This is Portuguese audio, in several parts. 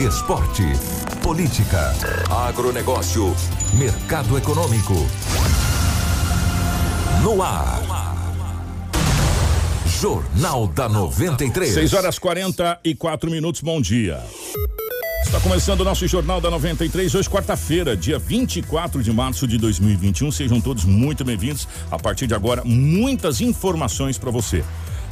Esporte. Política. Agronegócio. Mercado econômico. No ar. Jornal da 93. 6 horas 44 minutos, bom dia. Está começando o nosso Jornal da 93, hoje quarta-feira, dia 24 de março de 2021. Sejam todos muito bem-vindos. A partir de agora, muitas informações para você.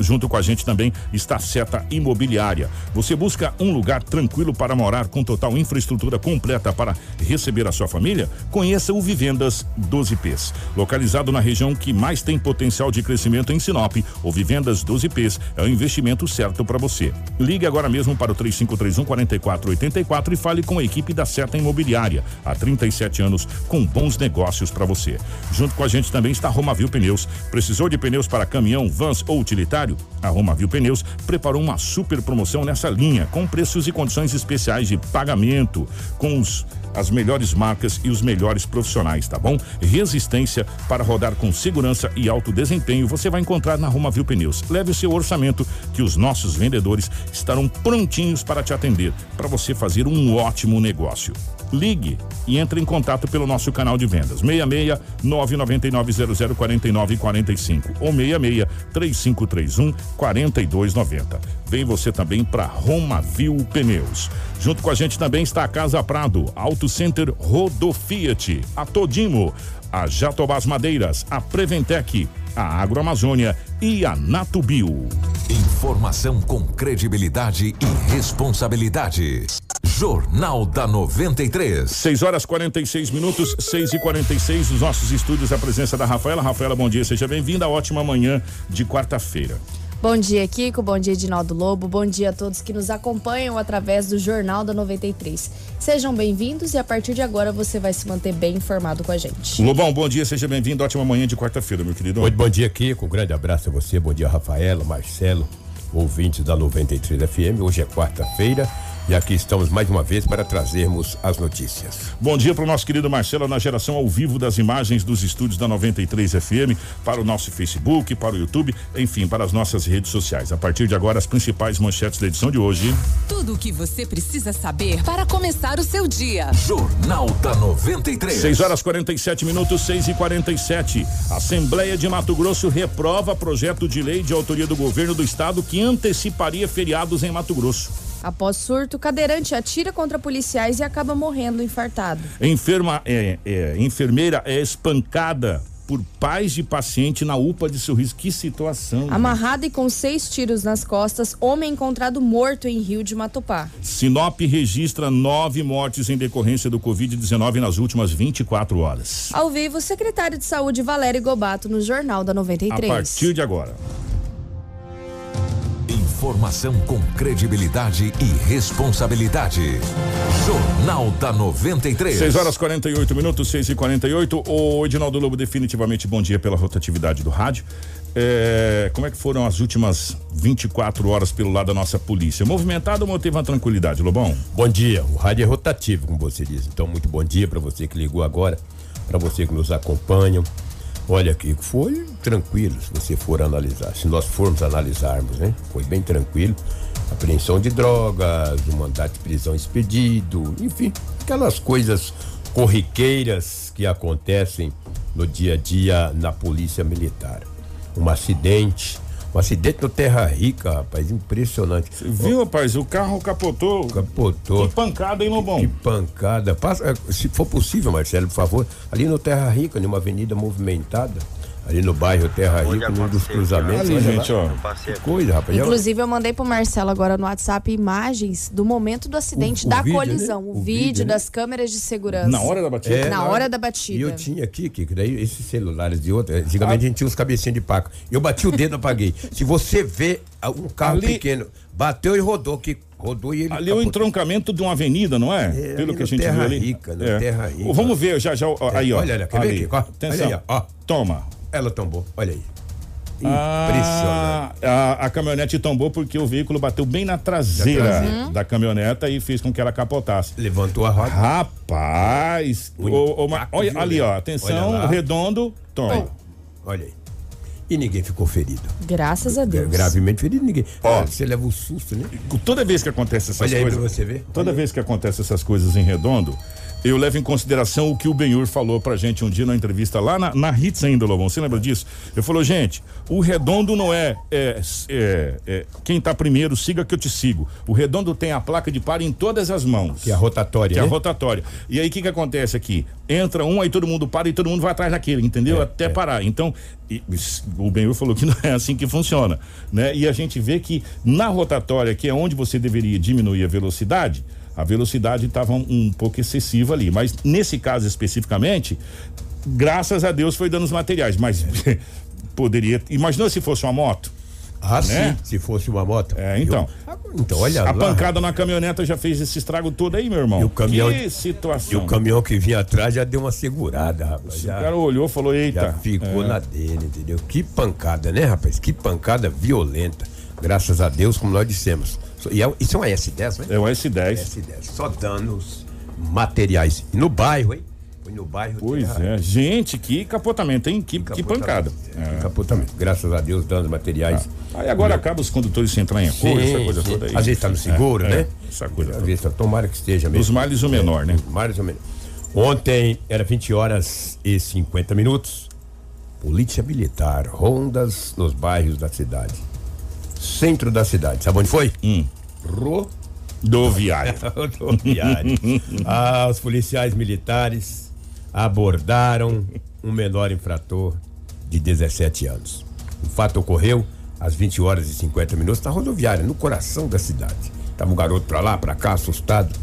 Junto com a gente também está Seta Imobiliária. Você busca um lugar tranquilo para morar com total infraestrutura completa para receber a sua família? Conheça o Vivendas 12Ps. Localizado na região que mais tem potencial de crescimento em Sinop, o Vivendas 12Ps é o investimento certo para você. Ligue agora mesmo para o 3531 4484 e fale com a equipe da Seta Imobiliária. Há 37 anos com bons negócios para você. Junto com a gente também está Romavil Pneus. Precisou de pneus para caminhão, vans ou utilitário? A Romavil Pneus preparou uma super promoção nessa linha, com preços e condições especiais de pagamento, com os as melhores marcas e os melhores profissionais, tá bom? Resistência para rodar com segurança e alto desempenho você vai encontrar na Romavil Pneus. Leve o seu orçamento que os nossos vendedores estarão prontinhos para te atender, para você fazer um ótimo negócio. Ligue e entre em contato pelo nosso canal de vendas 66 999 00 49 45 ou 66 3531 4290. Vem você também para Romavil Pneus. Junto com a gente também está a Casa Prado, Auto Center Rodo Fiat, a Todimo, a Jatobás Madeiras, a Preventec, a Agroamazônia e a Natubio. Informação com credibilidade e responsabilidade. Jornal da 93. 6 horas 46 minutos, 6 e 46 Os nossos estúdios, a presença da Rafaela. Rafaela, bom dia, seja bem-vinda. Ótima manhã de quarta-feira. Bom dia, Kiko. Bom dia, Edinaldo Lobo. Bom dia a todos que nos acompanham através do Jornal da 93. Sejam bem-vindos e a partir de agora você vai se manter bem informado com a gente. Lobão, bom dia, seja bem-vindo. Ótima manhã de quarta-feira, meu querido. Muito bom dia, Kiko. Um grande abraço a você. Bom dia, Rafaela, Marcelo, ouvintes da 93 FM. Hoje é quarta-feira e aqui estamos mais uma vez para trazermos as notícias. Bom dia para o nosso querido Marcelo na geração ao vivo das imagens dos estúdios da 93 FM, para o nosso Facebook, para o YouTube, enfim, para as nossas redes sociais. A partir de agora, as principais manchetes da edição de hoje. Tudo o que você precisa saber para começar o seu dia. Jornal da 93. 6 horas 47 minutos, 6 e 47 Assembleia de Mato Grosso reprova projeto de lei de autoria do governo do estado que anteciparia feriados em Mato Grosso. Após surto, cadeirante atira contra policiais e acaba morrendo infartado. Enferma, é, é, enfermeira é espancada por pais de paciente na UPA de Sorriso. Que situação. Amarrado e com seis tiros nas costas, homem encontrado morto em Rio de Matupá. Sinop registra nove mortes em decorrência do Covid-19 nas últimas 24 horas. Ao vivo, o secretário de Saúde Valério Gobato no Jornal da A 93. partir de agora. Informação com credibilidade e responsabilidade. Jornal da 93. 6 horas 48 minutos, 6 e 48 O Edinaldo Lobo, definitivamente bom dia pela rotatividade do rádio. É, como é que foram as últimas 24 horas pelo lado da nossa polícia? Movimentado ou teve uma tranquilidade, Lobão? Bom dia. O rádio é rotativo, como você diz. Então, muito bom dia para você que ligou agora, para você que nos acompanha. Olha aqui, foi tranquilo se você for analisar. Se nós formos analisarmos, né? Foi bem tranquilo. Apreensão de drogas, o mandato de prisão expedido, enfim, aquelas coisas corriqueiras que acontecem no dia a dia na polícia militar. Um acidente, Um acidente no Terra Rica, rapaz, impressionante. Viu, rapaz? O carro capotou. Capotou. Que pancada, hein, Lobão? Que pancada. Passa, se for possível, Marcelo, por favor, ali no Terra Rica, numa avenida movimentada, ali no bairro Terra Rica, num dos cruzamentos. Ali, olha gente, ó. Coisa, rapaz. Inclusive, eu mandei pro Marcelo agora no WhatsApp imagens do momento do acidente, O- o da vídeo, colisão. né? O, O vídeo, vídeo, né? das câmeras de segurança. Na hora da batida? Na hora da batida. E eu tinha aqui, que daí esses celulares de outra, antigamente a gente tinha os cabecinhas de paca. Eu bati o dedo, apaguei. Se você vê ah, um carro Ali- pequeno, bateu e rodou, que rodou e ele. Ali é o entroncamento de uma avenida, não é? É, Pelo que a gente Terra viu ali. Rica, É. Terra Rica. Vamos ver já já. ó, Aí, ó. olha, olha, quer ver aqui? Ó, Atenção. olha aí, ó. Toma. Ela tombou, olha aí. Ah, Impressionante. a, a caminhonete tombou porque o veículo bateu bem na traseira Da traseira. da caminhoneta e fez com que ela capotasse. Levantou a roda. Rapaz! Ma- impacto olha ali, ó. Atenção, Olha redondo, toma. Olha aí. E ninguém ficou ferido. Graças a Deus. Gravemente ferido, ninguém. Ó. Ah, Você leva um susto, né? Toda vez que acontece essas Olha aí coisas. pra você ver. Toda vez que acontece essas coisas em redondo, eu levo em consideração o que o Benhur falou pra gente um dia na entrevista lá na, na Hits ainda, Lobão. Você lembra disso? Eu falou, gente, o redondo não é, é, é, é, quem tá primeiro, siga que eu te sigo. O redondo tem a placa de par em todas as mãos. Que é a rotatória, Que é a né? rotatória. E aí o que que acontece aqui? Entra um, aí todo mundo para e todo mundo vai atrás daquele, entendeu? É, Até é. parar. Então, e- o Benhur falou que não é assim que funciona, né? E a gente vê que na rotatória, que é onde você deveria diminuir a velocidade, a velocidade estava um, um pouco excessiva ali. Mas nesse caso especificamente, graças a Deus foi danos materiais, mas poderia. Imaginou se fosse uma moto? Ah, Né? sim, se fosse uma moto. É, então. Eu- então, olha a lá. pancada na caminhoneta já fez esse estrago todo aí, meu irmão. E o caminhão- Que situação. E o caminhão que vinha atrás já deu uma segurada, rapaz. O Já, cara olhou e falou: Eita. já ficou é. na dele, entendeu? Que pancada, né, rapaz? Que pancada violenta. Graças a Deus, como nós dissemos. E é, isso é uma S10, né? É o S10. S10. Só danos materiais. E no bairro, hein? Foi no bairro. Pois Terra- é. Gente, que capotamento, hein? Que, que pancada. É, É. Capotamento. Graças a Deus, danos materiais. Aí agora acaba os condutores se entrar em acordo, essa coisa sim. toda aí. Às vezes tá no seguro, É, né? é, essa coisa Às vezes tá, tomara que esteja mesmo. Dos males o menor, né? Mais ou menos. Ontem era 20 horas e 50 minutos. Polícia militar, rondas nos bairros da cidade. Centro da cidade. Sabe onde foi? Hum. Ro Do viário. rodoviária. ah, os policiais militares abordaram um menor infrator de 17 anos. O fato ocorreu às 20 horas e 50 minutos na rodoviária, no coração da cidade. Tava um garoto pra lá, pra cá, assustado.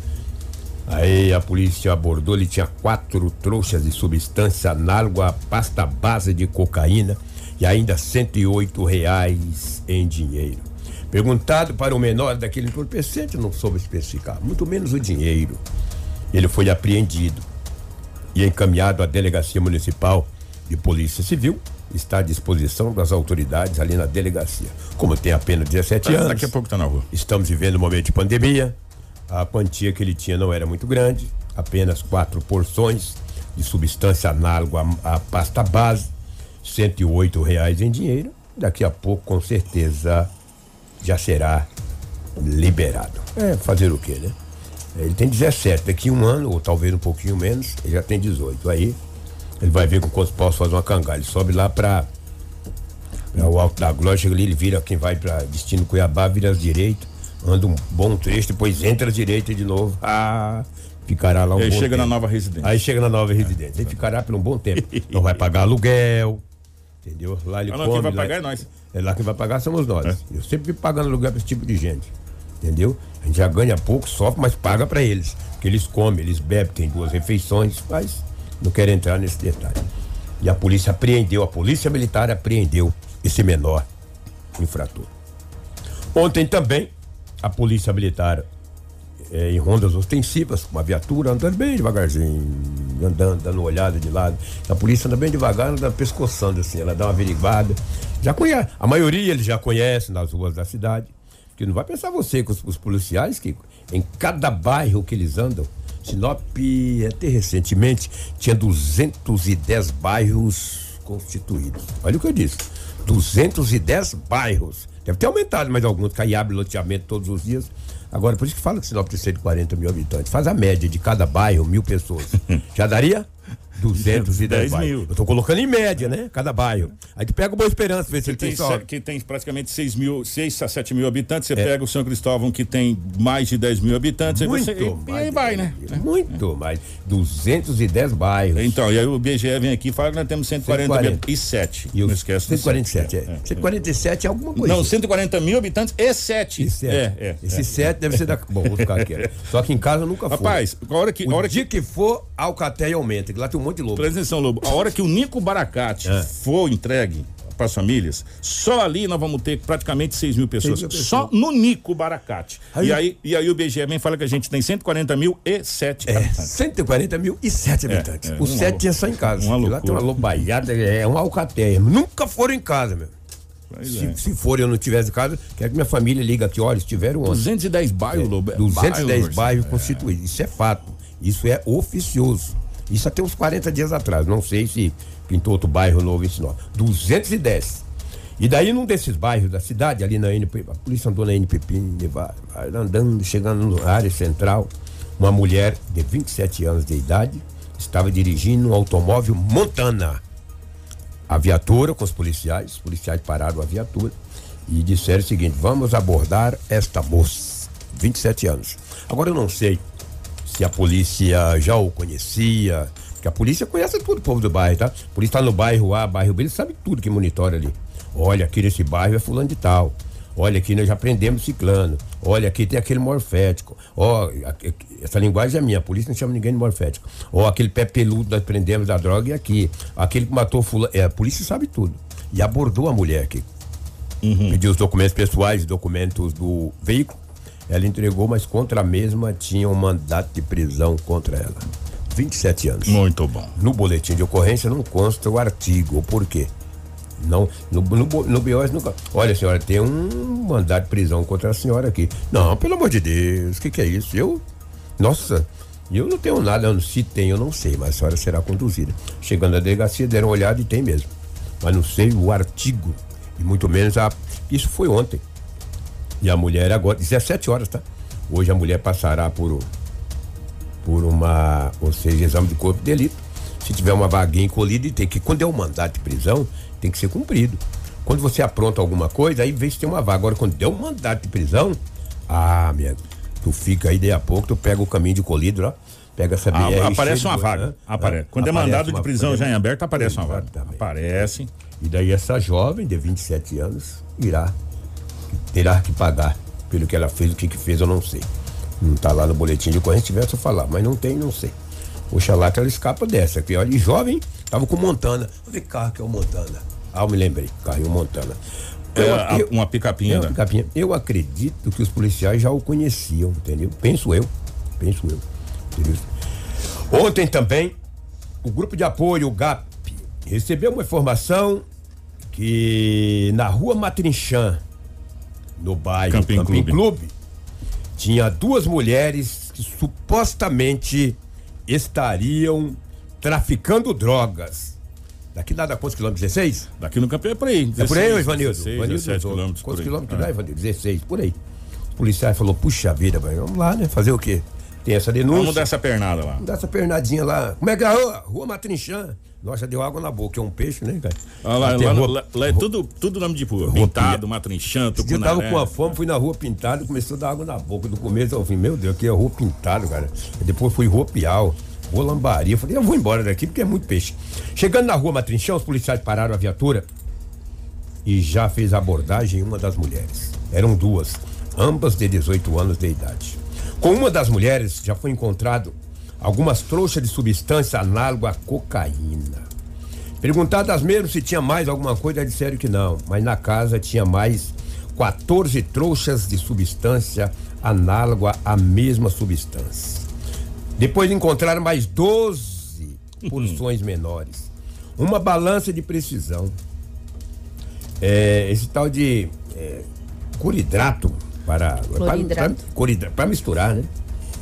Aí a polícia abordou, ele tinha quatro trouxas de substância análoga à pasta base de cocaína e ainda 108 reais em dinheiro. Perguntado para o menor daquele entorpecente, não soube especificar, muito menos o dinheiro. Ele foi apreendido e encaminhado à delegacia municipal de polícia civil. Está à disposição das autoridades ali na delegacia. Como tem apenas 17 anos. Daqui a pouco tá na rua. Estamos vivendo um momento de pandemia. A quantia que ele tinha não era muito grande, apenas quatro porções de substância análoga à, à pasta base, 108 reais em dinheiro. Daqui a pouco, com certeza, já será liberado. É, fazer o quê, né? Ele tem 17, daqui um ano, ou talvez um pouquinho menos, ele já tem 18. Aí ele vai ver com quantos posso fazer uma cangada. Ele sobe lá pra é o Alto da Glória, chega ali, ele vira quem vai para destino Cuiabá, vira à direita, anda um bom trecho, depois entra à direita de novo. Ah, ficará lá um aí chega na tempo. nova residência. Aí chega na nova residência. Aí ficará por um bom tempo. Não vai pagar aluguel, entendeu? Lá ele Ah, não, come. quem vai lá- pagar é nós. É lá quem vai pagar somos nós. É. Eu sempre fico pagando aluguel para esse tipo de gente. Entendeu? A gente já ganha pouco, sofre, mas paga para eles. Porque eles comem, eles bebem, tem duas refeições, mas não quero entrar nesse detalhe. E a polícia apreendeu, a polícia militar apreendeu esse menor infrator. Ontem também, a polícia militar, eh, em rondas ostensivas, com uma viatura, andando bem devagarzinho, andando, dando olhada de lado. A polícia anda bem devagar, anda pescoçando assim, ela dá uma averiguada. Já conhece, a maioria eles já conhecem nas ruas da cidade. Que não vai pensar você com os, os policiais que em cada bairro que eles andam, Sinop, até recentemente, tinha 210 bairros constituídos. Olha o que eu disse. 210 bairros. Deve ter aumentado mais alguns, abre loteamento todos os dias. Agora, por isso que fala que Sinop tem 140 mil habitantes. Faz a média de cada bairro, mil pessoas. Já daria? 210 10 bairros. mil. Eu tô colocando em média, né? Cada bairro. Aí tu pega o Boa Esperança, vê se Que ele tem, tem só. que tem praticamente 6 mil, 6 a 7 mil habitantes. Você É. pega o São Cristóvão, que tem mais de 10 mil habitantes. aí Muito você, e, e mais aí vai, 10 né? mil. Muito mais. 210 bairros. Então, e aí o BGE vem aqui e fala que nós temos 140 140. e 7. E Não esquece do 147, sete. é. 147 é alguma coisa. Não, 140 mil habitantes e 7. E sete. É, é. Esse é. 7 deve ser da. Bom, vou ficar aqui. né? Só que em casa nunca foi. Rapaz, a hora que. O hora dia que que for, Alcatéia aumenta, que lá tem um monte de lobo. Presta atenção, Lobo. A hora que o Nico Baracate É. for entregue para as famílias, só ali nós vamos ter praticamente 6 mil pessoas. 6 mil pessoas. Só no Nico Baracate. Aí- E, aí, e aí o BGE vem fala que a gente tem 140 mil e 7 É, habitantes. 140 mil e 7 habitantes. é, o uma 7 lou- tinha só em casa. uma lá tem uma lobaiada, é uma alcateia. Nunca foram em casa, meu. Se, é. se for eu não tivesse em casa, quero que minha família liga aqui, olha, estiveram ontem. 210 bairros, Lobo. é 210 bairro, bairros é. constituídos. Isso é fato. Isso é oficioso. Isso até uns 40 dias atrás. Não sei se pintou outro bairro novo em Sinop. 210. E daí, num desses bairros da cidade, ali na NP, a polícia andou na NPP, andando, chegando na área central, uma mulher de 27 anos de idade estava dirigindo um automóvel Montana. A viatura com os policiais, os policiais pararam a viatura e disseram o seguinte: vamos abordar esta moça, 27 anos. Agora eu não sei se a polícia já o conhecia, porque a polícia conhece tudo o povo do bairro, tá? A polícia tá no bairro A, bairro B, ele sabe tudo que monitora ali. Olha, aqui nesse bairro é fulano de tal. Olha, aqui nós já prendemos ciclano. Olha, aqui tem aquele morfético. Ó, essa linguagem é minha, a polícia não chama ninguém de morfético. Ó, aquele pé peludo nós prendemos da droga e aqui. Aquele que matou fulano. É, a polícia sabe tudo. E abordou a mulher aqui. Pediu os documentos pessoais, documentos do veículo. Ela entregou, mas contra a mesma tinha um mandato de prisão contra ela. 27 anos. Muito bom. No boletim de ocorrência não consta o artigo. Por quê? Não, no, no, no BOS nunca. Olha, senhora, tem um mandato de prisão contra a senhora aqui. Não, pelo amor de Deus, o que, que é isso? Eu. Nossa, eu não tenho nada, se tem, eu não sei, mas a senhora será conduzida. Chegando na delegacia, deram uma olhada e tem mesmo. Mas não sei o artigo, e muito menos a. Isso foi ontem. E a mulher agora, 17 horas, tá? Hoje a mulher passará por, por uma, ou seja, exame de corpo de delito. Se tiver uma vaguinha encolhida, tem que, quando é um mandato de prisão, tem que ser cumprido. Quando você apronta alguma coisa, aí vê se tem uma vaga. Agora, quando deu um mandato de prisão, ah, minha, tu fica aí, daí a pouco, tu pega o caminho de colhido lá, pega essa Ah, BR. aparece cheia uma vaga. hã? Aparece. Quando é Aparece mandado de prisão é- já em aberto, aparece uma vaga. Exatamente. Aparece. E daí essa jovem de 27 anos irá, terá que pagar pelo que ela fez, o que que fez eu não sei. Não tá lá no boletim de ocorrência, tivesse eu falar, mas não tem, não sei. Oxalá que ela escapa dessa, que olha, jovem, tava com Montana. Eu falei, carro que é o Montana. Ah, eu me lembrei, carro é o Montana. É, Eu- a- eu- uma picapinha, é, né? uma picapinha. Eu acredito que os policiais já o conheciam, entendeu? Penso eu, penso eu. entendeu? Ontem também, o grupo de apoio, o GAP, recebeu uma informação que na rua Matrinchã, no bairro Camping Camping, Clube. Clube, tinha duas mulheres que supostamente estariam traficando drogas. Daqui nada quantos quilômetros? 16? Daqui no campo é por aí. É por aí, 16, Ivanildo? 16, Ivanildo 17 usou. quilômetros. Quantos quilômetros É. dá, Ivanildo? 16, por aí. Os policiais falou, puxa vida, velho, vamos lá, né? Fazer o quê? Tem essa denúncia. Vamos dar essa pernada lá. Dá essa pernadinha lá. Como é que é a rua? Rua Matrinchã. Nossa, deu água na boca. É um peixe, né, cara? Ah, lá, Lá rua- lá- lá é tudo, tudo nome de rua. Pintado, Matrinchã, dia eu tava Tucunaré. com uma fome, fui na rua pintado, começou a dar água na boca. Do começo ao fim, meu Deus, aqui é rua pintado, cara. Depois fui rua Piau, rua Lambaria. Eu falei, eu vou embora daqui porque é muito peixe. Chegando na rua Matrinchão, os policiais pararam a viatura e já fez abordagem em uma das mulheres. Eram duas, ambas de 18 anos de idade. Com uma das mulheres já foi encontrado algumas trouxas de substância análoga à cocaína. Perguntadas mesmo se tinha mais alguma coisa, disseram que não. Mas na casa tinha mais 14 trouxas de substância análoga à mesma substância. Depois encontraram mais 12 porções menores. Uma balança de precisão. É, esse tal de é, cloridrato para para- misturar, né?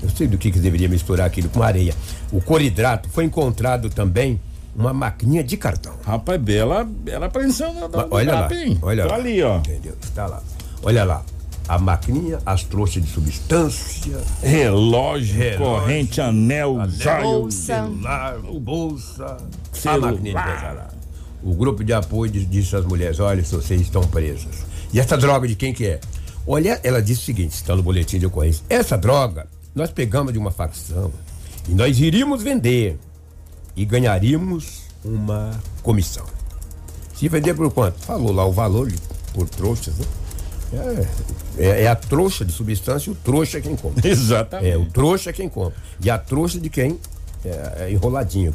Eu sei do que, que deveria misturar aquilo com areia. O cloridrato foi encontrado também uma maquininha de cartão. Rapaz, bela, bela apreensão da, da, olha lá, hein? olha Tá lá. ali, ó. Entendeu? Está lá. Olha lá. a maquininha, as trouxas de substância, Relógio, Relógio, corrente, anel, anel, joia. Bolsa. celular, bolsa, a Celular. maquininha de pesar lá. O grupo de apoio disse às mulheres, olha, se vocês estão presas. E essa droga de quem que é? Olha, ela disse o seguinte, está no boletim de ocorrência. Essa droga, nós pegamos de uma facção e nós iríamos vender e ganharíamos uma comissão. Se vender por quanto? Falou lá o valor de- por trouxas, né? É, é- é a trouxa de substância e o trouxa é quem compra. Exatamente. É, o trouxa é quem compra. E a trouxa de quem? É, é enroladinho.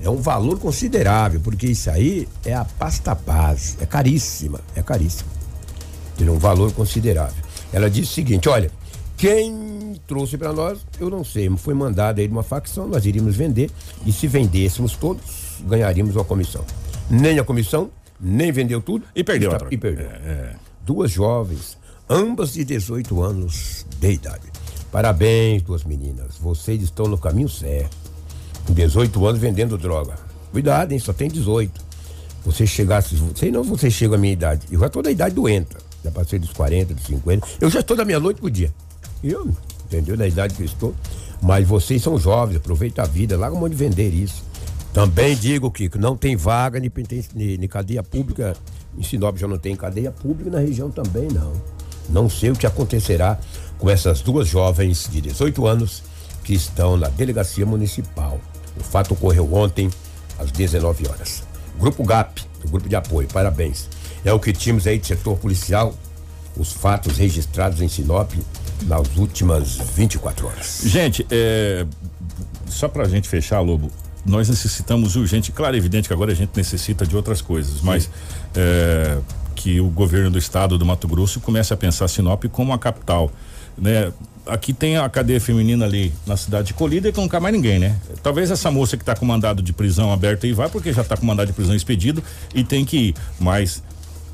É um valor considerável, porque isso aí é a pasta base. É caríssima, é caríssima. Tem um valor considerável. Ela disse o seguinte: olha, quem trouxe para nós, eu não sei, foi mandado aí de uma facção, nós iríamos vender, e se vendêssemos todos, ganharíamos uma comissão. Nem a comissão, nem vendeu tudo. E perdeu Está- troca. E perdeu. É, Duas jovens, ambas de 18 anos de idade. Parabéns, duas meninas. Vocês estão no caminho certo. Com 18 anos vendendo droga. Cuidado, hein? Só tem 18. Você chegasse. Sei não, você chega à minha idade. Eu já tô da idade doenta. Já passei dos 40, dos 50. Eu já estou da meia-noite pro dia. Eu, entendeu? Da idade que eu estou. Mas vocês são jovens, aproveita a vida, larga mão de vender isso. Também digo, Kiko, não tem vaga nem, nem, nem cadeia pública. Em Sinop já não tem cadeia pública, na região também não. Não sei o que acontecerá com essas duas jovens de 18 anos que estão na delegacia municipal. O fato ocorreu ontem, às 19 horas. Grupo GAP, o grupo de apoio, parabéns. É o que tínhamos aí de setor policial, os fatos registrados em Sinop nas últimas 24 horas. Gente, é, só pra gente fechar, Lobo, nós necessitamos urgente, claro, é evidente que agora a gente necessita de outras coisas, mas é, que o governo do estado do Mato Grosso comece a pensar Sinop como a capital, né? Aqui tem a cadeia feminina ali na cidade de Colíder que não cai mais ninguém, né? Talvez essa moça que tá com mandado de prisão aberto aí vá porque já tá com mandado de prisão expedido e tem que ir, mas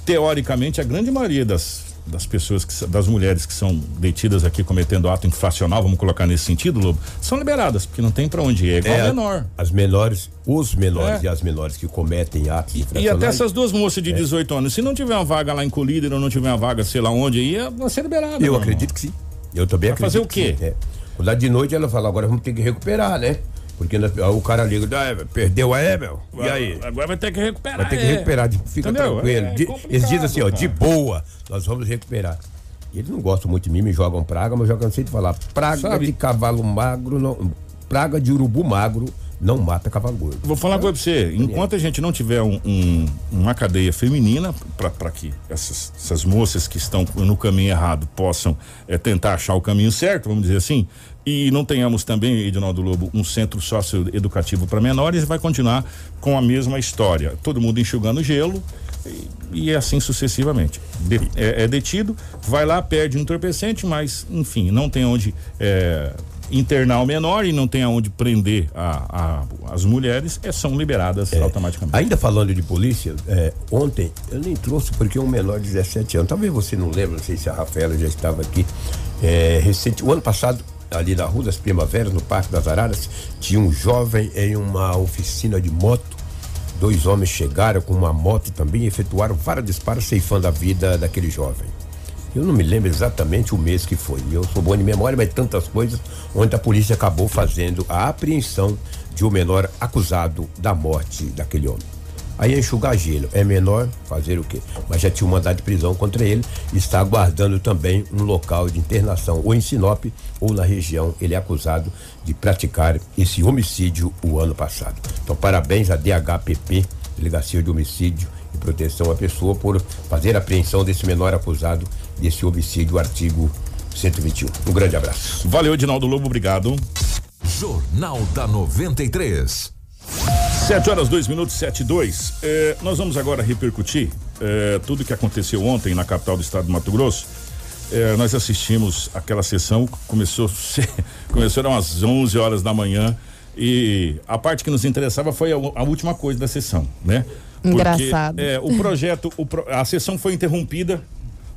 teoricamente a grande maioria das das pessoas que, das mulheres que são detidas aqui cometendo ato infracional, vamos colocar nesse sentido, Lobo, são liberadas, porque não tem pra onde ir, é igual É, menor. As menores, os menores É. e as menores que cometem atos E infracionais. até essas duas moças É. de 18 anos, se não tiver uma vaga lá em Colíder ou não tiver uma vaga, sei lá onde, aí é- vai ser liberada. Eu acredito que sim. Eu também Vai acredito. fazer o que quê? sim, é. Quando dá de noite ela fala, agora vamos ter que recuperar, né? Porque o cara liga, "Ah, perdeu a Ebel. E aí? Agora vai ter que recuperar. Vai ter que é. recuperar, de- fica Entendeu? tranquilo. É complicado, eles dizem assim, ó, cara. de boa, nós vamos recuperar. Eles não gostam muito de mim, me jogam praga, mas eu já cansei de falar. Praga Sabe- de cavalo magro, não, praga de urubu magro não mata cavalo gordo. Vou falar coisa pra você. Enquanto a gente não tiver um- um- uma cadeia feminina para que essas, essas moças que estão no caminho errado possam eh, tentar achar o caminho certo, vamos dizer assim, e não tenhamos também, Edinaldo Lobo, um centro socioeducativo para menores, vai continuar com a mesma história. Todo mundo enxugando gelo e, e assim sucessivamente. De- é, é detido, vai lá, perde um entorpecente, mas, enfim, não tem onde. eh, internar o menor e não tem aonde prender a, a- as mulheres, é, são liberadas automaticamente. Ainda falando de polícia, é, ontem eu nem trouxe porque um menor de 17 anos, talvez você não lembre, não sei se a Rafaela já estava aqui, é, recente, o ano passado, ali na Rua das Primaveras, no Parque das Araras, tinha um jovem em uma oficina de moto, dois homens chegaram com uma moto e também efetuaram vários disparos ceifando a vida daquele jovem. Eu não me lembro exatamente o mês que foi. Eu sou bom de memória, mas tantas coisas onde a polícia acabou fazendo a apreensão de um menor acusado da morte daquele homem. Aí enxugar gelo. É menor, fazer o quê? Mas já tinha um mandado de prisão contra ele e está aguardando também um local de internação, ou em Sinop, ou na região. Ele é acusado de praticar esse homicídio o ano passado. Então, parabéns à DHPP, Delegacia de Homicídio e Proteção à Pessoa, por fazer a apreensão desse menor acusado desse homicídio, artigo 121. Um grande abraço. Valeu, Edinaldo Lobo, obrigado. Jornal da 93. 7 horas, 2 minutos, 7 e 2. Eh, nós vamos agora repercutir eh, tudo que aconteceu ontem na capital do estado do Mato Grosso. Eh, nós assistimos aquela sessão, começou, começou às 11 horas da manhã e a parte que nos interessava foi a, a última coisa da sessão, né? Porque, Engraçado. eh, o projeto, o a sessão foi interrompida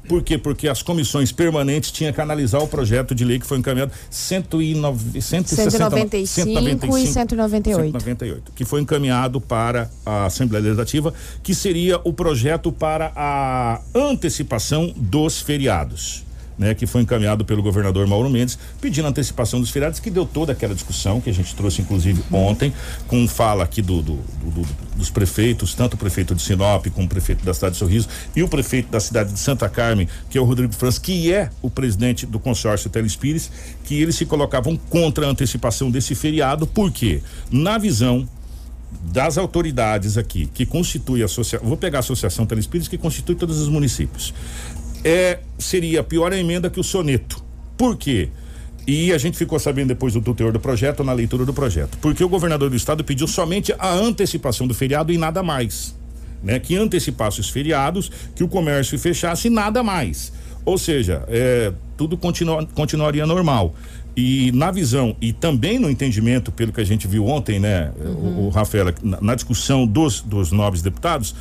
por quê? Porque as comissões permanentes tinham que analisar o projeto de lei que foi encaminhado 109, 160, 195 e 198. 198, que foi encaminhado para a Assembleia Legislativa, que seria o projeto para a antecipação dos feriados. Né, que foi encaminhado pelo governador Mauro Mendes, pedindo antecipação dos feriados, que deu toda aquela discussão que a gente trouxe, inclusive, ontem, com fala aqui do, do, do, dos prefeitos, tanto o prefeito de Sinop como o prefeito da cidade de Sorriso e o prefeito da cidade de Santa Carmen, que é o Rodrigo Franz, que é o presidente do consórcio Telespires, que eles se colocavam contra a antecipação desse feriado, porque, na visão das autoridades aqui, que constitui a associação, vou pegar a Associação Telespires, que constitui todos os municípios é, seria pior a emenda que o soneto. Por quê? E a gente ficou sabendo depois do teor do projeto, na leitura do projeto. Porque o governador do estado pediu somente a antecipação do feriado e nada mais. Né? Que antecipasse os feriados, que o comércio fechasse e nada mais. Ou seja, é, tudo continua, continuaria normal. E na visão e também no entendimento, pelo que a gente viu ontem, né, uhum. o, o Rafael, na, na discussão dos, dos nobres deputados,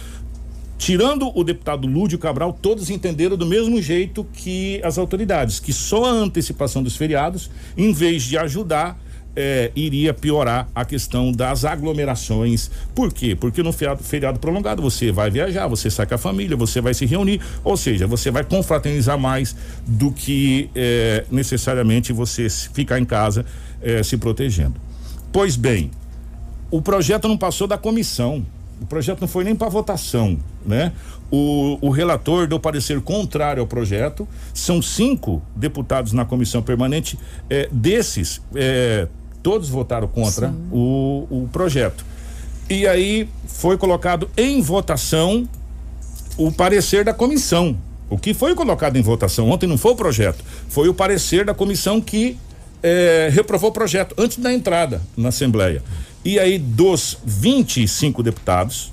tirando o deputado Lúdio Cabral, todos entenderam do mesmo jeito que as autoridades, que só a antecipação dos feriados, em vez de ajudar, eh, iria piorar a questão das aglomerações. Por quê? Porque no feriado, prolongado você vai viajar, você sai com a família, você vai se reunir, ou seja, você vai confraternizar mais do que eh, necessariamente você ficar em casa eh, se protegendo. Pois bem, o projeto não passou da comissão. O projeto não foi nem para votação, né? O, o, relator deu parecer contrário ao projeto. São cinco deputados na comissão permanente. É, desses, é, todos votaram contra o, o projeto. E aí foi colocado em votação o parecer da comissão. O que foi colocado em votação ontem não foi o projeto, foi o parecer da comissão que é, reprovou o projeto antes da entrada na Assembleia. E aí, dos 25 deputados,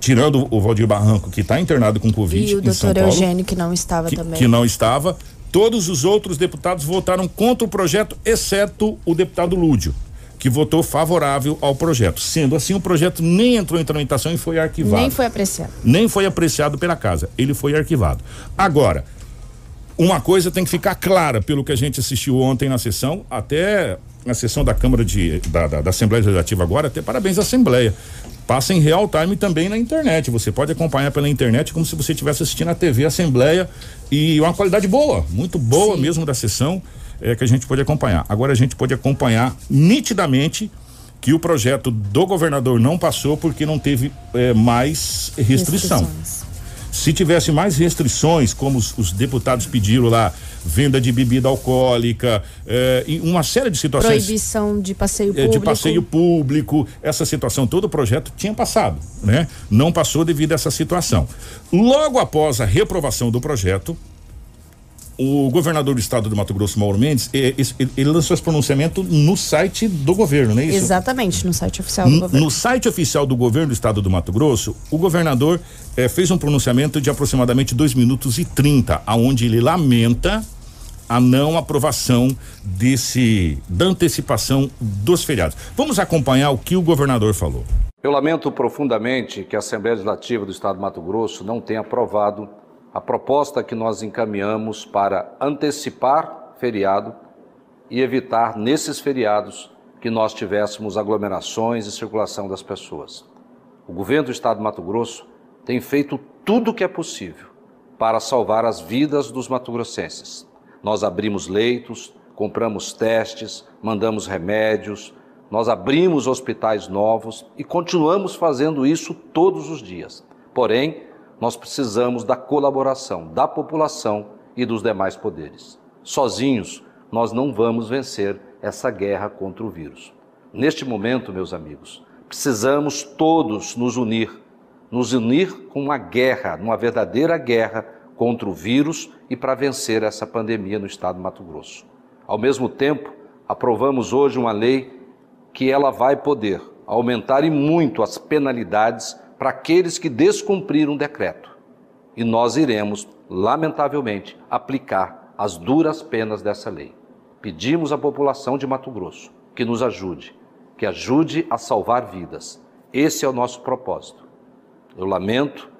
tirando o Valdir Barranco, que está internado com Covid. E o doutor Eugênio, que não estava que, também. Que não estava. Todos os outros deputados votaram contra o projeto, exceto o deputado Lúdio, que votou favorável ao projeto. Sendo assim, o projeto nem entrou em tramitação e foi arquivado. Nem foi apreciado. Nem foi apreciado pela casa. Ele foi arquivado. Agora, uma coisa tem que ficar clara pelo que a gente assistiu ontem na sessão, até na sessão da Câmara de, da, da, da Assembleia Legislativa agora, até parabéns à Assembleia. Passa em real time também na internet. Você pode acompanhar pela internet como se você estivesse assistindo a TV Assembleia e uma qualidade boa, muito boa Sim. mesmo da sessão é, que a gente pode acompanhar. Agora a gente pode acompanhar nitidamente que o projeto do governador não passou porque não teve é, mais restrição. Restrições. Se tivesse mais restrições, como os, os deputados pediram lá, venda de bebida alcoólica, eh, uma série de situações. Proibição de passeio público. de passeio público, essa situação, todo o projeto tinha passado, né? Não passou devido a essa situação. Logo após a reprovação do projeto, o governador do estado do Mato Grosso, Mauro Mendes, ele, lançou esse pronunciamento no site do governo, não é isso? Exatamente, no site oficial do governo. No site oficial do governo do estado do Mato Grosso, o governador eh, fez um pronunciamento de aproximadamente 2 minutos e 30, aonde ele lamenta a não aprovação desse da antecipação dos feriados. Vamos acompanhar o que o governador falou. Eu lamento profundamente que a Assembleia Legislativa do Estado do Mato Grosso não tenha aprovado a proposta que nós encaminhamos para antecipar feriado e evitar nesses feriados que nós tivéssemos aglomerações e circulação das pessoas. O governo do estado de Mato Grosso tem feito tudo o que é possível para salvar as vidas dos matogrossenses. Nós abrimos leitos, compramos testes, mandamos remédios, nós abrimos hospitais novos e continuamos fazendo isso todos os dias. Porém, nós precisamos da colaboração da população e dos demais poderes. Sozinhos, nós não vamos vencer essa guerra contra o vírus. Neste momento, meus amigos, precisamos todos nos unir, nos unir com uma guerra, uma verdadeira guerra contra o vírus e para vencer essa pandemia no estado de Mato Grosso. Ao mesmo tempo, aprovamos hoje uma lei que ela vai poder aumentar e muito as penalidades para aqueles que descumpriram o decreto. E nós iremos, lamentavelmente, aplicar as duras penas dessa lei. Pedimos à população de Mato Grosso que nos ajude, que ajude a salvar vidas. Esse é o nosso propósito. Eu lamento,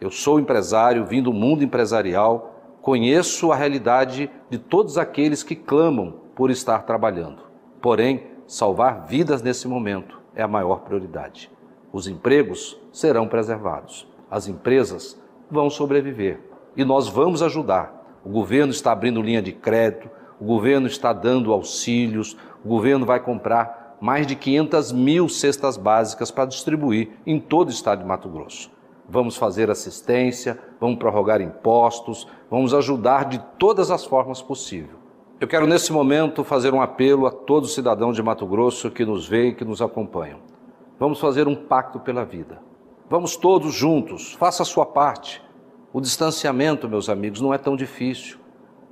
eu sou empresário, vim do mundo empresarial, conheço a realidade de todos aqueles que clamam por estar trabalhando. Porém, salvar vidas nesse momento é a maior prioridade. Os empregos serão preservados. As empresas vão sobreviver e nós vamos ajudar O governo está abrindo linha de crédito, o governo está dando auxílios, o governo vai comprar mais de 500 mil cestas básicas para distribuir em todo o estado de Mato Grosso. Vamos fazer assistência, vamos prorrogar impostos, vamos ajudar de todas as formas possíveis. Eu quero nesse momento fazer um apelo a todos os cidadãos de Mato Grosso que nos veem e que nos acompanham. Vamos fazer um pacto pela vida. Vamos todos juntos, faça a sua parte. O distanciamento, meus amigos, não é tão difícil.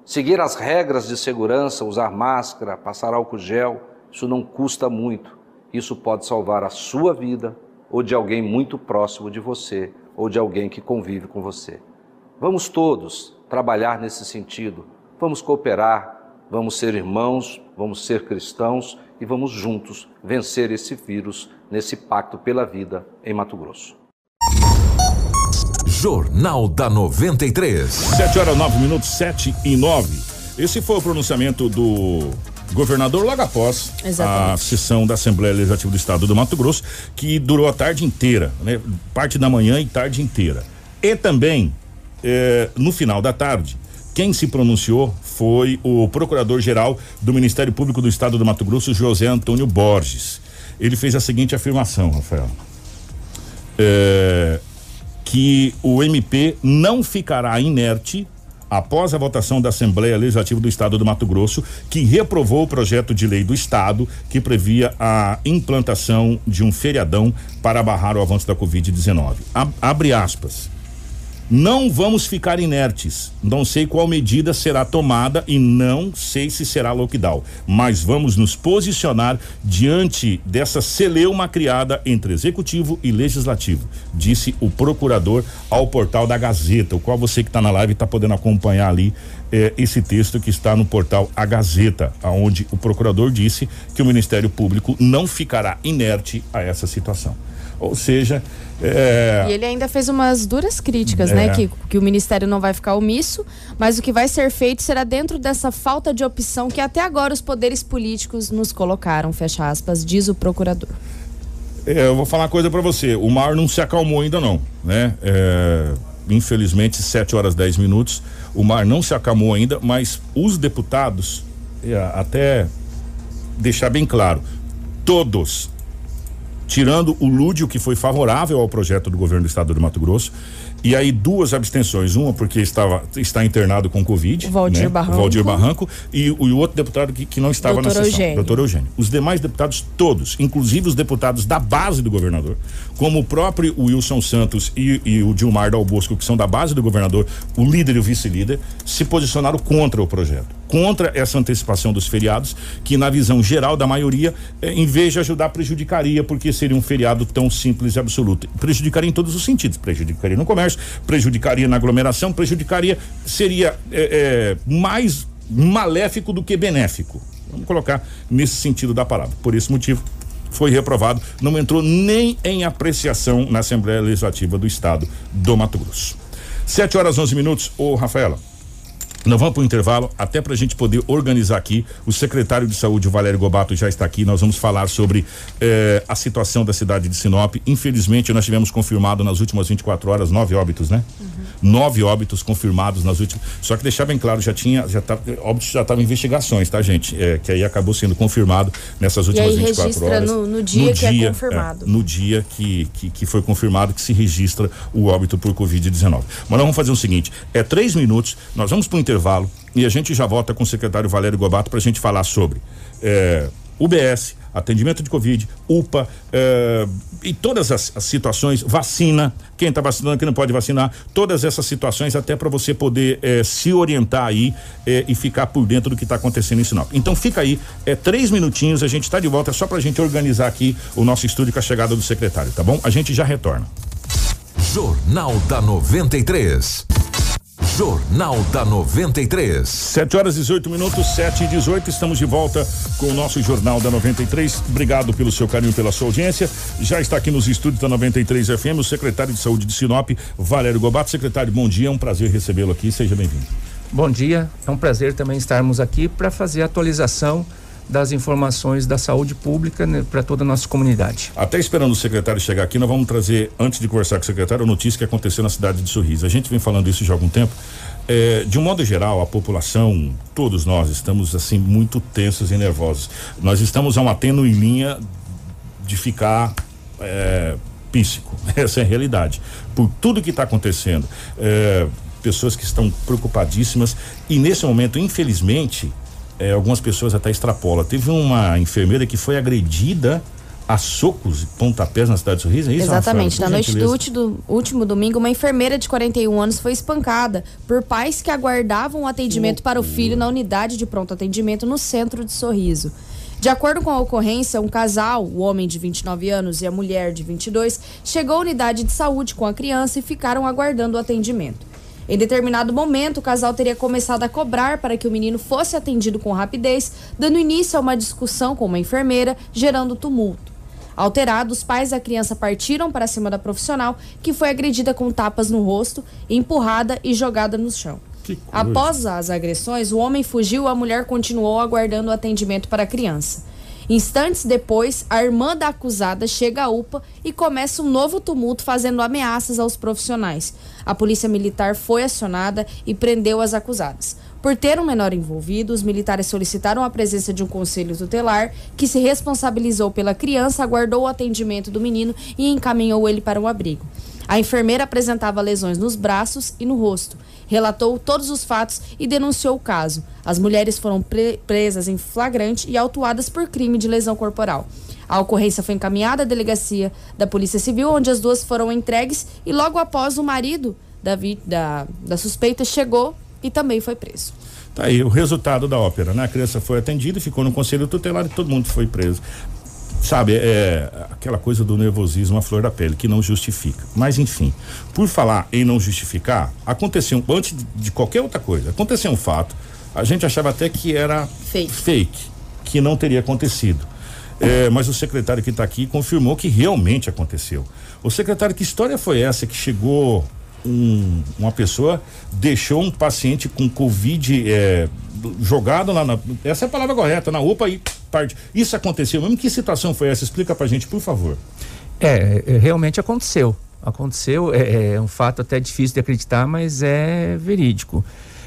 Seguir as regras de segurança, usar máscara, passar álcool gel, isso não custa muito. Isso pode salvar a sua vida ou de alguém muito próximo de você ou de alguém que convive com você. Vamos todos trabalhar nesse sentido. Vamos cooperar, vamos ser irmãos, vamos ser cristãos e vamos juntos vencer esse vírus nesse pacto pela vida em Mato Grosso. Jornal da 93. 7 horas 9 minutos, 7 e 9. Esse foi o pronunciamento do governador logo após Exatamente. a sessão da Assembleia Legislativa do Estado do Mato Grosso, que durou a tarde inteira, né? Parte da manhã e tarde inteira. E também, eh, no final da tarde, quem se pronunciou foi o Procurador-Geral do Ministério Público do Estado do Mato Grosso, José Antônio Borges. Ele fez a seguinte afirmação, Rafael. É, que o MP não ficará inerte após a votação da Assembleia Legislativa do Estado do Mato Grosso, que reprovou o projeto de lei do Estado que previa a implantação de um feriadão para barrar o avanço da Covid-19. Ab- Abre aspas. Não vamos ficar inertes. Não sei qual medida será tomada e não sei se será lockdown, mas vamos nos posicionar diante dessa celeuma criada entre executivo e legislativo, disse o procurador ao portal da Gazeta, o qual você que está na live está podendo acompanhar ali eh, esse texto que está no portal A Gazeta, aonde o procurador disse que o Ministério Público não ficará inerte a essa situação. Ou seja, eh, E ele ainda fez umas duras críticas, É. né? Que, que o Ministério não vai ficar omisso, mas o que vai ser feito será dentro dessa falta de opção que até agora os poderes políticos nos colocaram, fecha aspas, diz o procurador. É, eu vou falar uma coisa pra você. O mar não se acalmou ainda não, né? É, infelizmente, 7 horas 10 minutos. O mar não se acalmou ainda, mas os deputados, é, até deixar bem claro, todos, tirando o Lúdio, que foi favorável ao projeto do governo do estado do Mato Grosso, e aí duas abstenções, uma porque estava está internado com Covid, O Valdir né? Barranco. O Valdir Barranco e, o- e o outro deputado que, que não estava Doutor na sessão, Eugênio. doutor Eugênio. Os demais deputados todos, inclusive os deputados da base do governador, como o próprio Wilson Santos e, e o Dilmar Dal Bosco, que são da base do governador, o líder e o vice-líder, se posicionaram contra o projeto, contra essa antecipação dos feriados, que na visão geral da maioria, eh, em vez de ajudar, prejudicaria, porque seria um feriado tão simples e absoluto. Prejudicaria em todos os sentidos, prejudicaria no comércio, prejudicaria na aglomeração, prejudicaria, seria eh, eh, mais maléfico do que benéfico. Vamos colocar nesse sentido da palavra. Por esse motivo, foi reprovado, não entrou nem em apreciação na Assembleia Legislativa do Estado do Mato Grosso. 7 horas 11 minutos. Ô, Rafaela, nós vamos para o intervalo, até para a gente poder organizar aqui. O secretário de Saúde, o Valério Gobato, já está aqui. Nós vamos falar sobre eh, a situação da cidade de Sinop. Infelizmente, nós tivemos confirmado nas últimas 24 horas nove óbitos, né? Nove óbitos confirmados nas últimas. Só que deixar bem claro, já tinha, já tá, óbitos já estavam em investigações, tá, gente? É, que aí acabou sendo confirmado nessas últimas aí 24 registra horas. no- no dia que é confirmado. no dia que, que, que foi confirmado que se registra o óbito por Covid-19. Mas nós vamos fazer o seguinte: é três minutos, nós vamos para o intervalo e a gente já volta com o secretário Valério Gobato para a gente falar sobre é, UBS, atendimento de Covid, UPA é, e todas as, as situações, vacina, quem está vacinando, quem não pode vacinar, todas essas situações até para você poder é, se orientar aí e ficar por dentro do que está acontecendo em Sinop. Então fica aí, é três minutinhos, a gente está de volta, é só para a gente organizar aqui o nosso estúdio com a chegada do secretário, tá bom? A gente já retorna. Jornal da 93. Jornal da 93. 7 horas e 18 minutos, 7 e 18. Estamos de volta com o nosso Jornal da 93. Obrigado pelo seu carinho, pela sua audiência. Já está aqui nos estúdios da 93 FM o secretário de Saúde de Sinop, Valério Gobato. Secretário, bom dia. É um prazer recebê-lo aqui. Seja bem-vindo. Bom dia, é um prazer também estarmos aqui para fazer a atualização das informações da saúde pública né, para toda a nossa comunidade. Até esperando o secretário chegar aqui, nós vamos trazer, antes de conversar com o secretário, a notícia que aconteceu na cidade de Sorriso. A gente vem falando isso já há algum tempo. É, de um modo geral, a população, todos nós estamos assim muito tensos e nervosos. Nós estamos a uma tênue linha de ficar é, píssico. Essa é a realidade. Por tudo que está acontecendo. É, pessoas que estão preocupadíssimas e nesse momento, infelizmente, é, algumas pessoas até extrapolam. Teve uma enfermeira que foi agredida a socos e pontapés na cidade de Sorriso, é isso? Exatamente. Na noite do último, último domingo, uma enfermeira de 41 anos foi espancada por pais que aguardavam o atendimento para o filho na unidade de pronto atendimento no centro de Sorriso. De acordo com a ocorrência, um casal, o homem de 29 anos e a mulher de 22, chegou à unidade de saúde com a criança e ficaram aguardando o atendimento. Em determinado momento, o casal teria começado a cobrar para que o menino fosse atendido com rapidez, dando início a uma discussão com uma enfermeira, gerando tumulto. Alterados, os pais da criança partiram para cima da profissional, que foi agredida com tapas no rosto, empurrada e jogada no chão. Após as agressões, o homem fugiu e a mulher continuou aguardando o atendimento para a criança. Instantes depois, a irmã da acusada chega à UPA e começa um novo tumulto fazendo ameaças aos profissionais. A polícia militar foi acionada e prendeu as acusadas. Por ter um menor envolvido, os militares solicitaram a presença de um conselho tutelar que se responsabilizou pela criança, aguardou o atendimento do menino e encaminhou ele para um abrigo. A enfermeira apresentava lesões nos braços e no rosto. Relatou todos os fatos e denunciou o caso. As mulheres foram pre- presas em flagrante e autuadas por crime de lesão corporal. A ocorrência foi encaminhada à delegacia da Polícia Civil, onde as duas foram entregues e logo após o marido da, da, da suspeita chegou e também foi preso. Tá aí o resultado da ópera, né? A criança foi atendida, ficou no conselho tutelar e todo mundo foi preso. Sabe, é aquela coisa do nervosismo à flor da pele, que não justifica. Mas enfim, por falar em não justificar, aconteceu, antes de, qualquer outra coisa, aconteceu um fato, a gente achava até que era fake, que não teria acontecido. É, mas o secretário que está aqui confirmou que realmente aconteceu. O secretário, que história foi essa que chegou um- uma pessoa, deixou um paciente com Covid é, jogado lá na. Essa é a palavra correta, na UPA e parte. Isso aconteceu mesmo? Que situação foi essa? Explica pra gente, por favor. É, é, realmente aconteceu. Aconteceu, é, é um fato até difícil de acreditar, mas é verídico.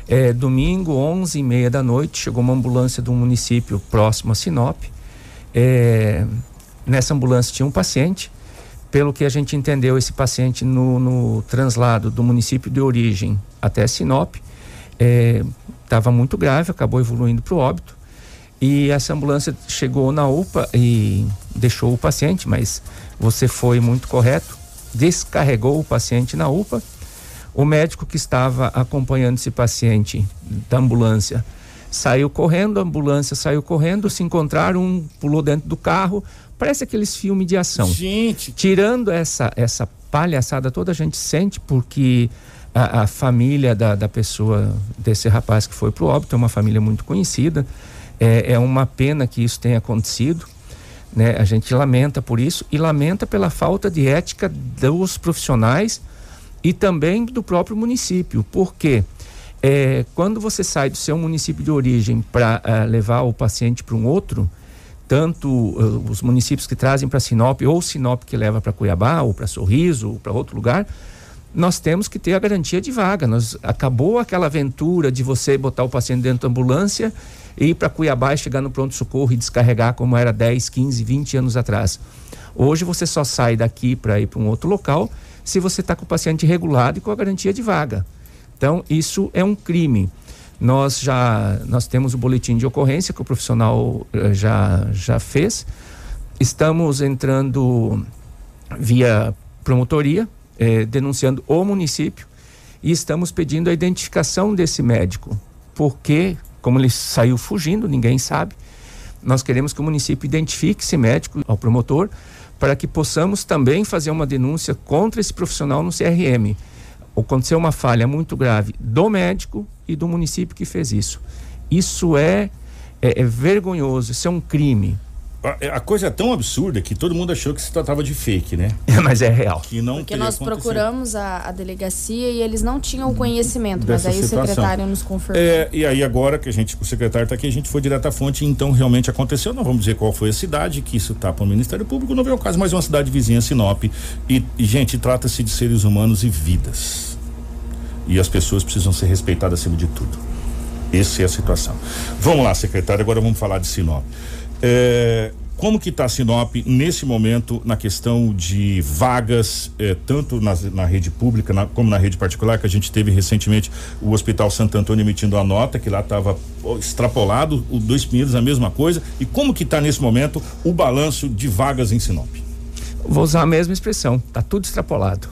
É, domingo, 11 e meia da noite, chegou uma ambulância de um município próximo a Sinop. É, nessa ambulância tinha um paciente. Pelo que a gente entendeu, esse paciente no, no translado do município de origem até Sinop estava muito grave, acabou evoluindo para o óbito. E essa ambulância chegou na UPA e deixou o paciente, mas você foi muito correto, descarregou o paciente na UPA. O médico que estava acompanhando esse paciente da ambulância saiu correndo, a ambulância saiu correndo, se encontraram, um pulou dentro do carro. Parece aqueles filmes de ação. Gente. Tirando essa, essa palhaçada toda, a gente sente porque a, a família da, da pessoa, desse rapaz que foi pro óbito, é uma família muito conhecida. É, é uma pena que isso tenha acontecido. Né? A gente lamenta por isso e lamenta pela falta de ética dos profissionais e também do próprio município. Por quê? É, quando você sai do seu município de origem para levar o paciente para um outro, tanto uh, os municípios que trazem para Sinop ou Sinop que leva para Cuiabá ou para Sorriso ou para outro lugar, nós temos que ter a garantia de vaga. Nós acabou aquela aventura de você botar o paciente dentro da ambulância e ir para Cuiabá e chegar no pronto socorro e descarregar como era 10, 15, 20 anos atrás. Hoje você só sai daqui para ir para um outro local se você está com o paciente regulado e com a garantia de vaga. Então, isso é um crime. Nós já nós temos o boletim de ocorrência que o profissional eh, já, já fez. Estamos entrando via promotoria, eh, denunciando o município e estamos pedindo a identificação desse médico. Porque, como ele saiu fugindo, ninguém sabe, nós queremos que o município identifique esse médico ao promotor para que possamos também fazer uma denúncia contra esse profissional no CRM. Aconteceu uma falha muito grave do médico e do município que fez isso. Isso é, é, é vergonhoso, isso é um crime. A, a coisa é tão absurda que todo mundo achou que se tratava de fake, né? Mas é real. Que não Porque nós acontecido. procuramos a, a delegacia e eles não tinham o conhecimento, mas Dessa aí situação. o secretário nos confirmou. É, e aí agora que a gente, o secretário está aqui, a gente foi direto à fonte, então realmente aconteceu. Não vamos dizer qual foi a cidade, que isso tá para o Ministério Público, não veio o caso, mas uma cidade vizinha, Sinop. E, e, gente, trata-se de seres humanos e vidas. E as pessoas precisam ser respeitadas acima de tudo. Essa é a situação. Vamos lá, secretário, agora vamos falar de Sinop. É, como que está Sinop nesse momento na questão de vagas, eh, tanto na, na, rede pública na, como na rede particular, que a gente teve recentemente o Hospital Santo Antônio emitindo a nota que lá estava extrapolado, os dois primeiros a mesma coisa. E como que está nesse momento o balanço de vagas em Sinop? Vou usar a mesma expressão, está tudo extrapolado.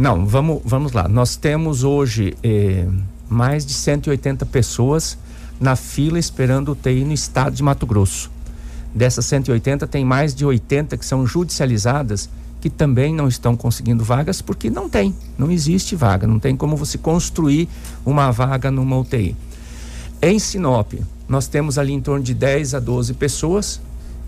Não, vamos, vamos lá. Nós temos hoje eh, mais de 180 pessoas na fila esperando o TI no estado de Mato Grosso. Dessas 180, tem mais de 80 que são judicializadas, que também não estão conseguindo vagas porque não tem, não existe vaga, não tem como você construir uma vaga numa UTI. Em Sinop, nós temos ali em torno de 10 a 12 pessoas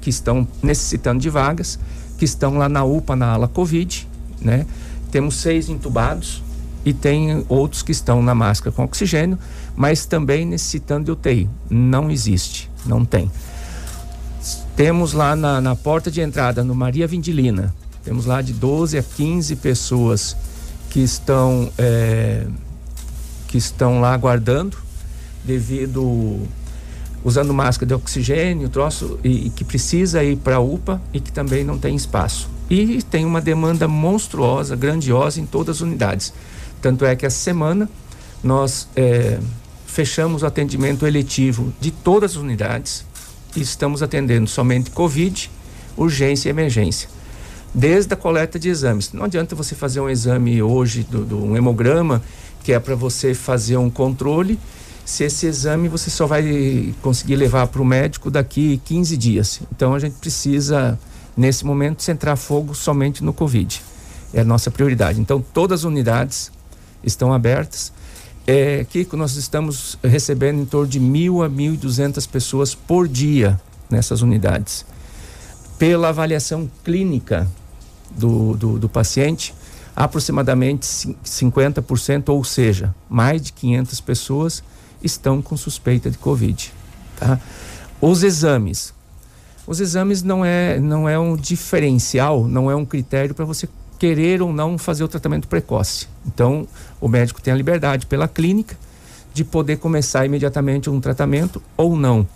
que estão necessitando de vagas, que estão lá na UPA, na ala Covid, né? Temos seis entubados e tem outros que estão na máscara com oxigênio, mas também necessitando de UTI. Não existe, não tem. Temos lá na, na porta de entrada, no Maria Vindilina, temos lá de 12 a 15 pessoas que estão, é, que estão lá aguardando, devido usando máscara de oxigênio, troço, e, e que precisa ir para a UPA e que também não tem espaço. E tem uma demanda monstruosa, grandiosa em todas as unidades. Tanto é que essa semana nós é, fechamos o atendimento eletivo de todas as unidades, estamos atendendo somente Covid, urgência e emergência. Desde a coleta de exames. Não adianta você fazer um exame hoje do, do um hemograma, que é para você fazer um controle, se esse exame você só vai conseguir levar para o médico daqui 15 dias. Então a gente precisa, nesse momento, centrar fogo somente no Covid. É a nossa prioridade. Então todas as unidades estão abertas é, Kiko, nós estamos recebendo em torno de mil a mil e duzentas pessoas por dia nessas unidades. Pela avaliação clínica do, do, do paciente, aproximadamente 50%, ou seja, mais de 500 pessoas estão com suspeita de Covid. Tá? Os exames. Os exames não é, não é um diferencial, não é um critério para você querer ou não fazer o tratamento precoce. Então, o médico tem a liberdade pela clínica de poder começar imediatamente um tratamento ou não.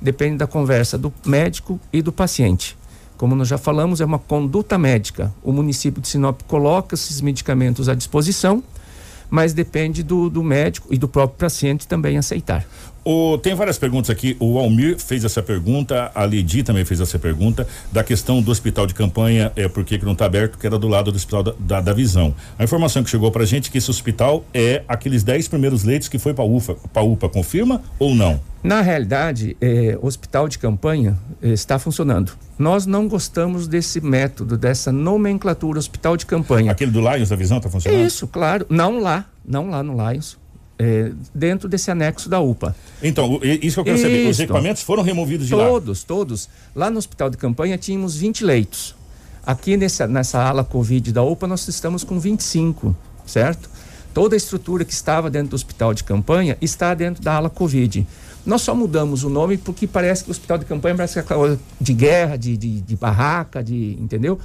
Depende da conversa do médico e do paciente. Como nós já falamos, é uma conduta médica. O município de Sinop coloca esses medicamentos à disposição, mas depende do, do médico e do próprio paciente também aceitar. O, tem várias perguntas aqui. O Almir fez essa pergunta, a Lidi também fez essa pergunta, da questão do hospital de campanha, é, por que, não está aberto, que era do lado do hospital da, da, da, Visão. A informação que chegou pra gente é que esse hospital é aqueles 10 primeiros leitos que foi para UFA, para UPA, confirma ou não? Na realidade, é, o hospital de campanha é, está funcionando. Nós não gostamos desse método, dessa nomenclatura hospital de campanha. Aquele do Lions da Visão está funcionando? Isso, claro. Não lá, não lá no Lions é, dentro desse anexo da UPA. Então, isso que eu quero saber. Os equipamentos foram removidos de todos, lá? Todos, todos. Lá no hospital de campanha tínhamos 20 leitos. Aqui nessa, nessa ala Covid da UPA nós estamos com 25, certo? Toda a estrutura que estava dentro do hospital de campanha está dentro da ala Covid. Nós só mudamos o nome porque parece que o hospital de campanha parece aquela de guerra, de, de, de barraca, de. entendeu?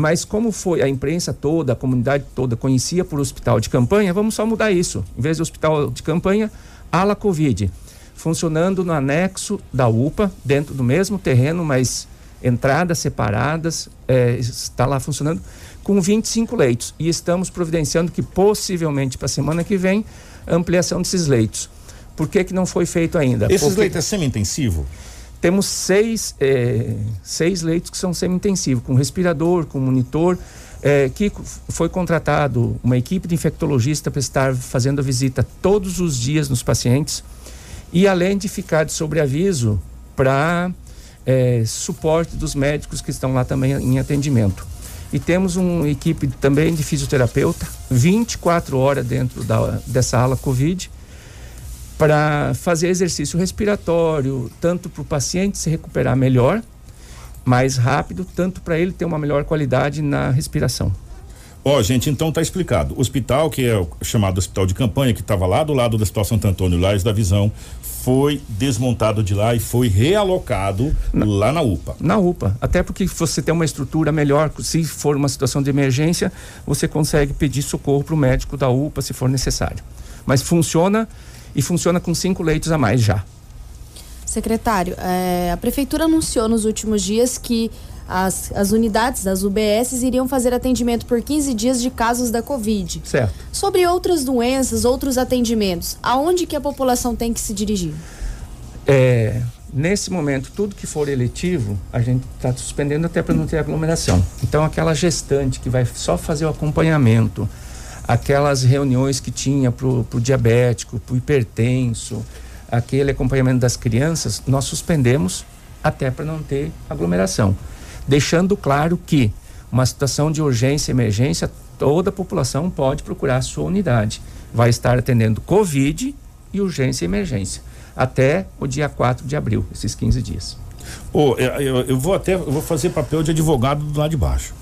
Mas como foi a imprensa toda, a comunidade toda conhecia por hospital de campanha, vamos só mudar isso. Em vez de hospital de campanha, ala Covid. Funcionando no anexo da UPA, dentro do mesmo terreno, mas entradas separadas, é, está lá funcionando com 25 leitos. E estamos providenciando que possivelmente para a semana que vem, ampliação desses leitos. Por que, que não foi feito ainda? Esses Porque... leitos é semi-intensivo? Temos seis, é, seis leitos que são semi-intensivos, com respirador, com monitor, é, que foi contratado uma equipe de infectologista para estar fazendo a visita todos os dias nos pacientes e além de ficar de sobreaviso para é, suporte dos médicos que estão lá também em atendimento. E temos uma equipe também de fisioterapeuta, 24 horas dentro da, dessa ala Covid, para fazer exercício respiratório, tanto para o paciente se recuperar melhor, mais rápido, tanto para ele ter uma melhor qualidade na respiração. Ó, gente, então tá explicado. O hospital, que é o chamado hospital de campanha, que estava lá do lado do Hospital Santo Antônio Lares da Visão, foi desmontado de lá e foi realocado na, lá na UPA. Na UPA. Até porque você tem uma estrutura melhor, se for uma situação de emergência, você consegue pedir socorro para o médico da UPA se for necessário. Mas funciona e funciona com cinco leitos a mais já. Secretário, é, a prefeitura anunciou nos últimos dias que as, as unidades das UBS iriam fazer atendimento por 15 dias de casos da Covid. Certo. Sobre outras doenças, outros atendimentos, aonde que a população tem que se dirigir? É, nesse momento, tudo que for eletivo, a gente está suspendendo até para não ter aglomeração. Então, aquela gestante que vai só fazer o acompanhamento, aquelas reuniões que tinha para o diabético, para o hipertenso, aquele acompanhamento das crianças, nós suspendemos até para não ter aglomeração deixando claro que uma situação de urgência e emergência, toda a população pode procurar a sua unidade. Vai estar atendendo Covid e urgência e emergência até o dia 4 de abril, esses 15 dias. Oh, eu, eu vou até eu vou fazer papel de advogado do lado de baixo.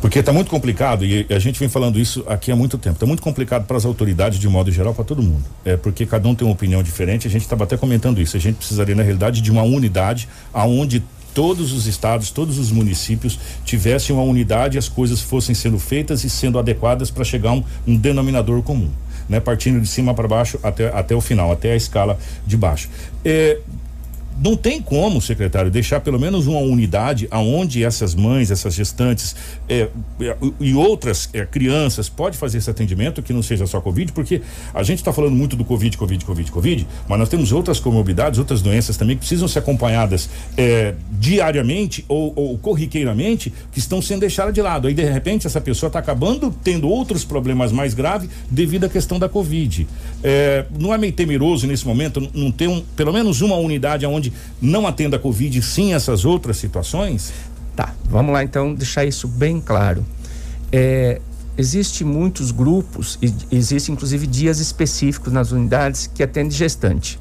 Porque está muito complicado e a gente vem falando isso aqui há muito tempo. Está muito complicado para as autoridades de modo geral, para todo mundo. É porque cada um tem uma opinião diferente. A gente estava até comentando isso. A gente precisaria na realidade de uma unidade aonde todos os estados, todos os municípios tivessem uma unidade e as coisas fossem sendo feitas e sendo adequadas para chegar a um, um denominador comum. Né, partindo de cima para baixo até, até o final, até a escala de baixo. É, não tem como, secretário, deixar pelo menos uma unidade aonde essas mães, essas gestantes é, é, e outras é, crianças pode fazer esse atendimento que não seja só Covid, porque a gente está falando muito do Covid, Covid, Covid, Covid, mas nós temos outras comorbidades, outras doenças também que precisam ser acompanhadas é, diariamente ou, ou, corriqueiramente que estão sendo deixadas de lado. Aí de repente essa pessoa está acabando tendo outros problemas mais graves devido à questão da Covid. É, não é meio temeroso nesse momento não ter um, pelo menos uma unidade aonde não atenda a Covid, sim essas outras situações? Tá, vamos lá então deixar isso bem claro. É, existe muitos grupos e existe inclusive dias específicos nas unidades que atende gestante. O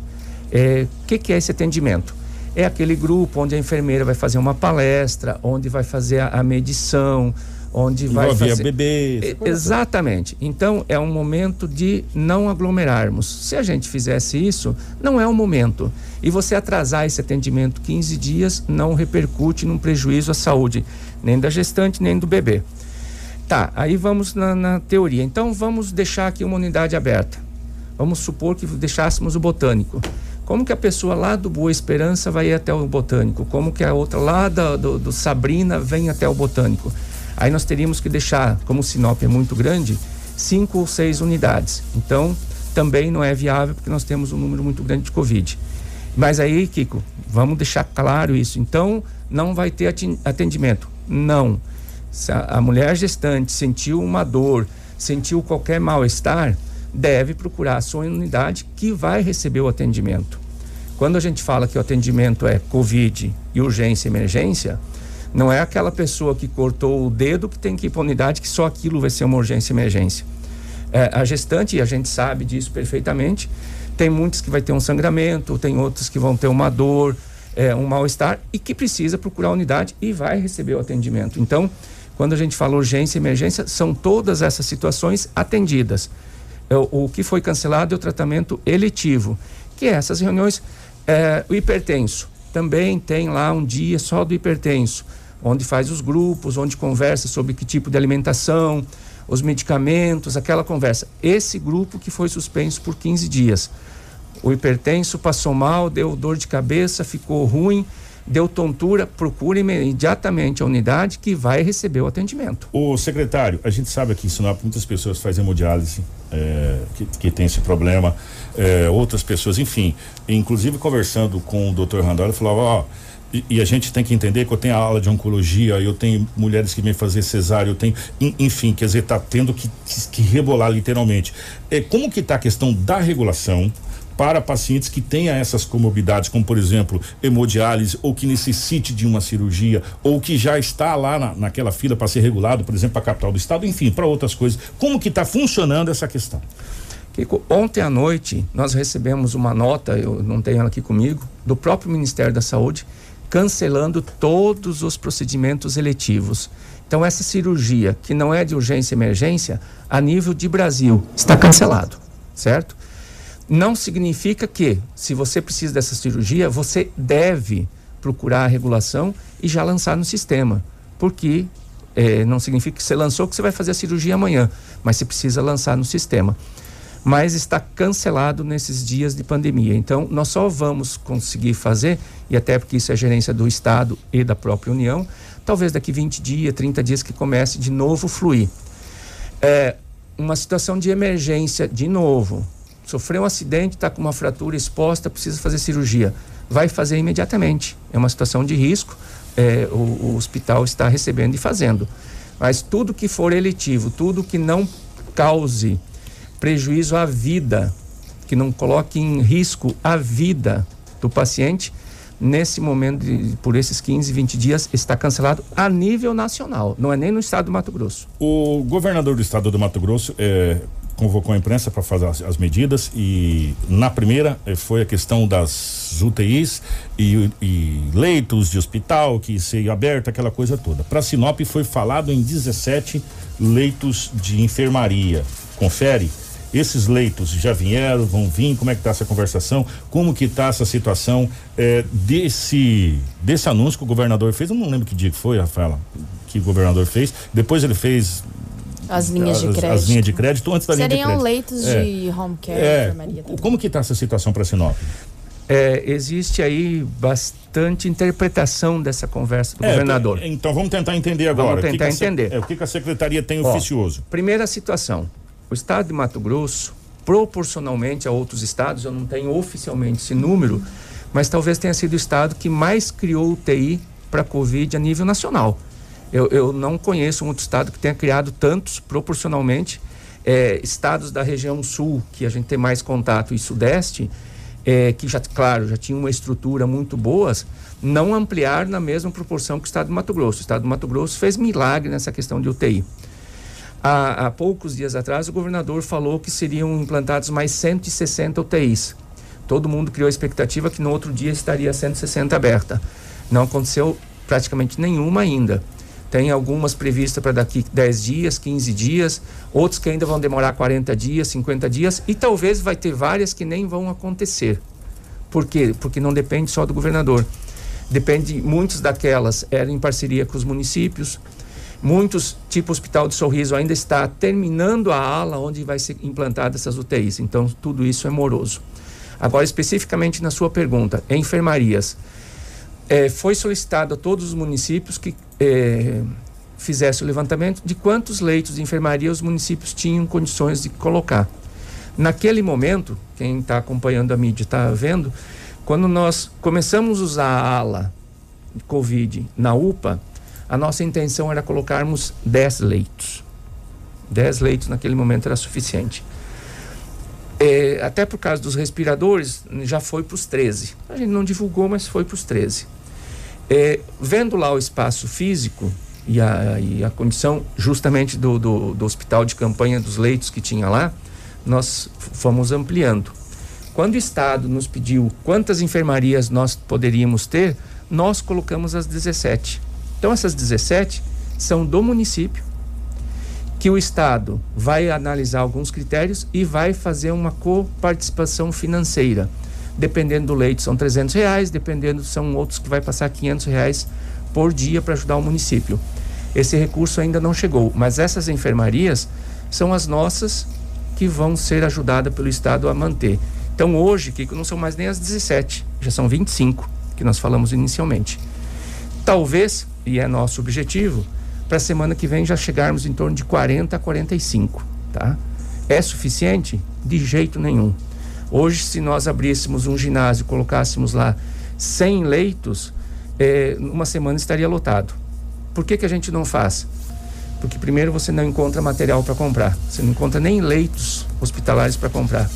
é, que, que é esse atendimento? É aquele grupo onde a enfermeira vai fazer uma palestra, onde vai fazer a, a medição, onde vai fazer bebê. Exatamente. Então é um momento de não aglomerarmos. Se a gente fizesse isso, não é o momento. E você atrasar esse atendimento 15 dias não repercute num prejuízo à saúde nem da gestante nem do bebê. Tá, aí vamos na, na teoria. Então vamos deixar aqui uma unidade aberta. Vamos supor que deixássemos o botânico. Como que a pessoa lá do Boa Esperança vai até o botânico? Como que a outra lá do, do, do Sabrina vem até o botânico? Aí nós teríamos que deixar, como o Sinop é muito grande, cinco ou seis unidades. Então, também não é viável porque nós temos um número muito grande de Covid. Mas aí, Kiko, vamos deixar claro isso. Então, não vai ter atendimento. Não. Se a, mulher gestante sentiu uma dor, sentiu qualquer mal-estar, deve procurar a sua unidade que vai receber o atendimento. Quando a gente fala que o atendimento é Covid e urgência e emergência, não é aquela pessoa que cortou o dedo que tem que ir para a unidade que só aquilo vai ser uma urgência e emergência. É, a gestante, e a gente sabe disso perfeitamente, tem muitos que vai ter um sangramento, tem outros que vão ter uma dor, é, um mal-estar e que precisa procurar a unidade e vai receber o atendimento. Então, quando a gente fala urgência e emergência, são todas essas situações atendidas. É, o, o que foi cancelado é o tratamento eletivo, que é essas reuniões. É, o hipertenso também tem lá um dia só do hipertenso onde faz os grupos, onde conversa sobre que tipo de alimentação, os medicamentos, aquela conversa. Esse grupo que foi suspenso por 15 dias. O hipertenso passou mal, deu dor de cabeça, ficou ruim, deu tontura, procure imediatamente a unidade que vai receber o atendimento. O secretário, a gente sabe aqui em Sinop muitas pessoas fazem hemodiálise, é, que, que tem esse problema, é, outras pessoas, enfim. Inclusive conversando com o doutor Randall, ele falava, ó. Oh, e, e, a gente tem que entender que eu tenho a aula de oncologia, eu tenho mulheres que vêm fazer cesárea, eu tenho, enfim, quer dizer, tá tendo que, que, que rebolar literalmente. É, como que está a questão da regulação para pacientes que tenham essas comorbidades, como por exemplo, hemodiálise, ou que necessite de uma cirurgia, ou que já está lá na, naquela fila para ser regulado, por exemplo, para a capital do estado, enfim, para outras coisas. Como que está funcionando essa questão? Kiko, ontem à noite nós recebemos uma nota, eu não tenho ela aqui comigo, do próprio Ministério da Saúde, cancelando todos os procedimentos eletivos. Então, essa cirurgia, que não é de urgência e emergência, a nível de Brasil, está cancelado, certo? Não significa que, se você precisa dessa cirurgia, você deve procurar a regulação e já lançar no sistema, porque é, não significa que você lançou que você vai fazer a cirurgia amanhã, mas você precisa lançar no sistema. Mas está cancelado nesses dias de pandemia. Então, nós só vamos conseguir fazer, e até porque isso é gerência do Estado e da própria União, talvez daqui 20 dias, 30 dias que comece de novo fluir. É uma situação de emergência, de novo. Sofreu um acidente, está com uma fratura exposta, precisa fazer cirurgia vai fazer imediatamente. É uma situação de risco, é, o, o, hospital está recebendo e fazendo. Mas tudo que for eletivo, tudo que não cause prejuízo à vida, que não coloque em risco a vida do paciente, nesse momento, de, por esses 15, 20 dias, está cancelado a nível nacional, não é nem no estado do Mato Grosso. O governador do estado do Mato Grosso é, convocou a imprensa para fazer as, as, medidas e na primeira eh, foi a questão das UTIs e, e leitos de hospital que seria aberto, aquela coisa toda. Para Sinop foi falado em 17 leitos de enfermaria. Confere? Esses leitos já vieram, vão vir? Como é que está essa conversação? Como que está essa situação eh, desse desse anúncio que o governador fez? Eu não lembro que dia que foi, Rafaela, que o governador fez. Depois ele fez as linhas de crédito. As linhas de crédito antes da Seriam linha de crédito. leitos é. de home care, é. Como que está essa situação para Sinop? É, existe aí bastante interpretação dessa conversa do é, governador. Então vamos tentar entender agora. Vamos tentar o que entender. A, é, o que, que a secretaria tem Ó, oficioso? Primeira situação: o estado de Mato Grosso, proporcionalmente a outros estados, eu não tenho oficialmente esse número, mas talvez tenha sido o estado que mais criou UTI para Covid a nível nacional. Eu, eu não conheço um outro estado que tenha criado tantos proporcionalmente. É, estados da região sul, que a gente tem mais contato, e sudeste, é, que já, claro, já tinham uma estrutura muito boas, não ampliar na mesma proporção que o estado do Mato Grosso. O estado do Mato Grosso fez milagre nessa questão de UTI. Há, há poucos dias atrás, o governador falou que seriam implantados mais 160 UTIs. Todo mundo criou a expectativa que no outro dia estaria 160 aberta. Não aconteceu praticamente nenhuma ainda. Tem algumas previstas para daqui 10 dias, 15 dias, outros que ainda vão demorar 40 dias, 50 dias, e talvez vai ter várias que nem vão acontecer. Por quê? Porque não depende só do governador. Depende, muitas daquelas eram em parceria com os municípios. Muitos, tipo Hospital de Sorriso, ainda está terminando a ala onde vai ser implantada essas UTIs. Então, tudo isso é moroso. Agora, especificamente na sua pergunta, enfermarias é, foi solicitado a todos os municípios que é, fizesse o levantamento de quantos leitos de enfermaria os municípios tinham condições de colocar. Naquele momento, quem está acompanhando a mídia está vendo, quando nós começamos a usar a ala de Covid na UPA, a nossa intenção era colocarmos 10 leitos. 10 leitos naquele momento era suficiente. É, até por causa dos respiradores, já foi para os 13. A gente não divulgou, mas foi para os 13. É, vendo lá o espaço físico e a, e a condição justamente do, do, do, hospital de campanha, dos leitos que tinha lá, nós fomos ampliando. Quando o Estado nos pediu quantas enfermarias nós poderíamos ter, nós colocamos as 17. Então, essas 17 são do município, que o Estado vai analisar alguns critérios e vai fazer uma coparticipação financeira dependendo do leite são 300 reais, dependendo são outros que vai passar 500 reais por dia para ajudar o município. Esse recurso ainda não chegou, mas essas enfermarias são as nossas que vão ser ajudadas pelo Estado a manter. Então hoje, que não são mais nem as 17, já são 25 que nós falamos inicialmente. Talvez, e é nosso objetivo, para a semana que vem já chegarmos em torno de 40 a 45, tá? É suficiente? De jeito nenhum. Hoje, se nós abríssemos um ginásio e colocássemos lá 100 leitos, é, uma semana estaria lotado. Por que, que a gente não faz? Porque primeiro você não encontra material para comprar, você não encontra nem leitos hospitalares para comprar,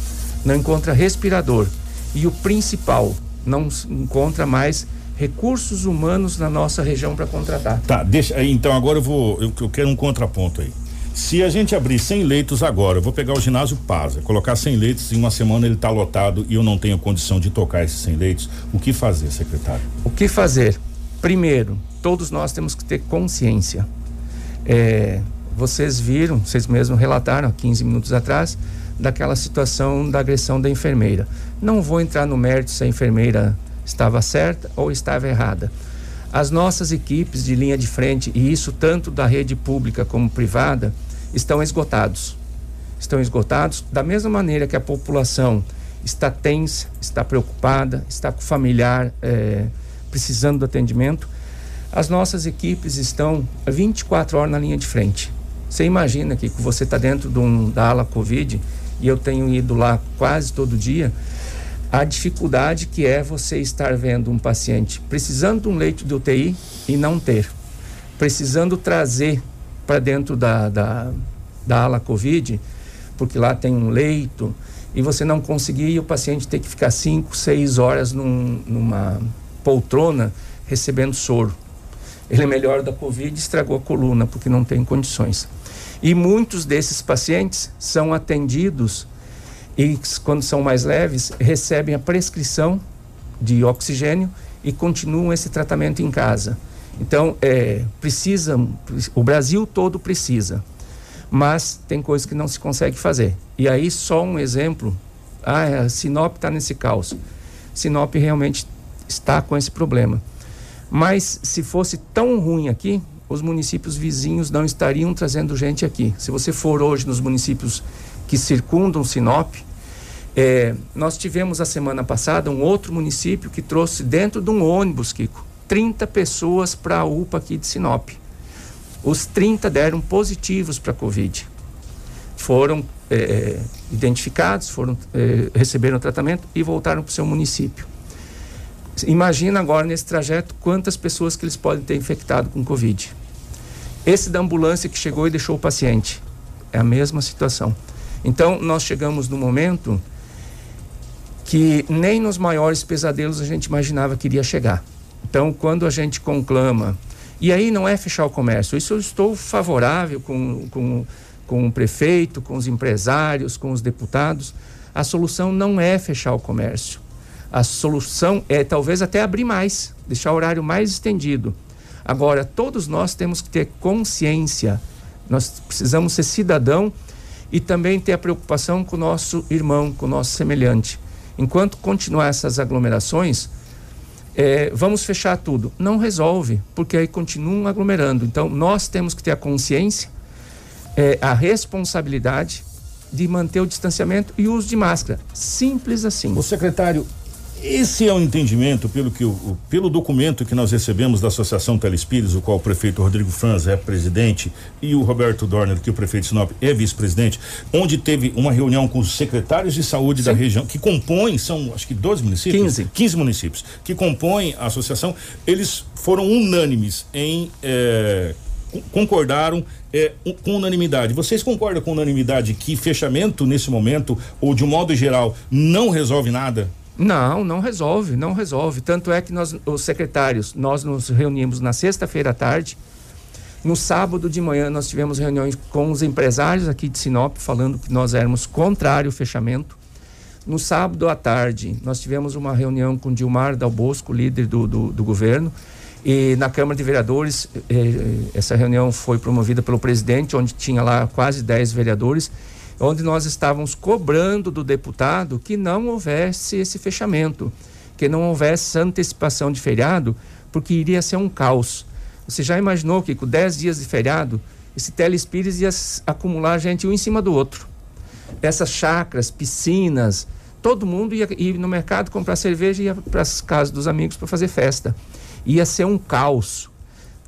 não encontra respirador e o principal, não encontra mais recursos humanos na nossa região para contratar. Tá, deixa então agora eu vou, eu, eu quero um contraponto aí. Se a gente abrir 100 leitos agora, eu vou pegar o ginásio Pasa, colocar 100 leitos em uma semana ele está lotado e eu não tenho condição de tocar esses 100 leitos, o que fazer, secretário? O que fazer? Primeiro, todos nós temos que ter consciência. É, vocês viram, vocês mesmos relataram há 15 minutos atrás, daquela situação da agressão da enfermeira. Não vou entrar no mérito se a enfermeira estava certa ou estava errada. As nossas equipes de linha de frente, e isso tanto da rede pública como privada, estão esgotados. Estão esgotados da mesma maneira que a população está tensa, está preocupada, está com o familiar é, precisando do atendimento. As nossas equipes estão 24 horas na linha de frente. Você imagina que você está dentro de um, da ala Covid e eu tenho ido lá quase todo dia a dificuldade que é você estar vendo um paciente precisando de um leito de UTI e não ter, precisando trazer para dentro da, da, da ala Covid, porque lá tem um leito, e você não conseguir e o paciente ter que ficar 5, 6 horas num, numa poltrona recebendo soro. Ele é melhor da Covid estragou a coluna porque não tem condições. E muitos desses pacientes são atendidos e quando são mais leves, recebem a prescrição de oxigênio e continuam esse tratamento em casa. Então, é, precisa, o Brasil todo precisa, mas tem coisas que não se consegue fazer. E aí, só um exemplo: ah, a Sinop está nesse caos. Sinop realmente está com esse problema. Mas se fosse tão ruim aqui, os municípios vizinhos não estariam trazendo gente aqui. Se você for hoje nos municípios que circundam Sinop, é, nós tivemos a semana passada um outro município que trouxe dentro de um ônibus, Kiko, 30 pessoas para a UPA aqui de Sinop. Os 30 deram positivos para a Covid. Foram é, identificados, foram, é, receberam tratamento e voltaram para o seu município. Imagina agora nesse trajeto quantas pessoas que eles podem ter infectado com Covid. Esse da ambulância que chegou e deixou o paciente. É a mesma situação. Então, nós chegamos no momento que nem nos maiores pesadelos a gente imaginava que iria chegar. Então, quando a gente conclama, e aí não é fechar o comércio, isso eu estou favorável com, com, com o prefeito, com os empresários, com os deputados, a solução não é fechar o comércio. A solução é talvez até abrir mais, deixar o horário mais estendido. Agora, todos nós temos que ter consciência, nós precisamos ser cidadão e também ter a preocupação com o nosso irmão, com o nosso semelhante. Enquanto continuar essas aglomerações, é, vamos fechar tudo. Não resolve, porque aí continuam aglomerando. Então, nós temos que ter a consciência, é, a responsabilidade de manter o distanciamento e o uso de máscara. Simples assim. O secretário, esse é o entendimento pelo que o, pelo documento que nós recebemos da Associação Telespíritos, o qual o prefeito Rodrigo Franz é presidente e o Roberto Dorner, que o prefeito Sinop é vice-presidente, onde teve uma reunião com os secretários de saúde Sim. da região que compõem, são acho que 12 municípios, 15. 15 municípios que compõem a associação, eles foram unânimes em eh, concordaram é, com unanimidade. Vocês concordam com unanimidade que fechamento nesse momento, ou de um modo geral, não resolve nada? Não, não resolve, não resolve. Tanto é que nós, os secretários, nós nos reunimos na sexta-feira à tarde. No sábado de manhã nós tivemos reuniões com os empresários aqui de Sinop, falando que nós éramos contrário ao fechamento. No sábado à tarde nós tivemos uma reunião com Dilmar Dalbosco, líder do, do, do governo. E na Câmara de Vereadores, eh, essa reunião foi promovida pelo presidente, onde tinha lá quase 10 vereadores onde nós estávamos cobrando do deputado que não houvesse esse fechamento, que não houvesse antecipação de feriado, porque iria ser um caos. Você já imaginou que com 10 dias de feriado, esse telespírito ia acumular gente um em cima do outro? Essas chacras, piscinas, todo mundo ia ir no mercado comprar cerveja e ia para as casas dos amigos para fazer festa. Ia ser um caos,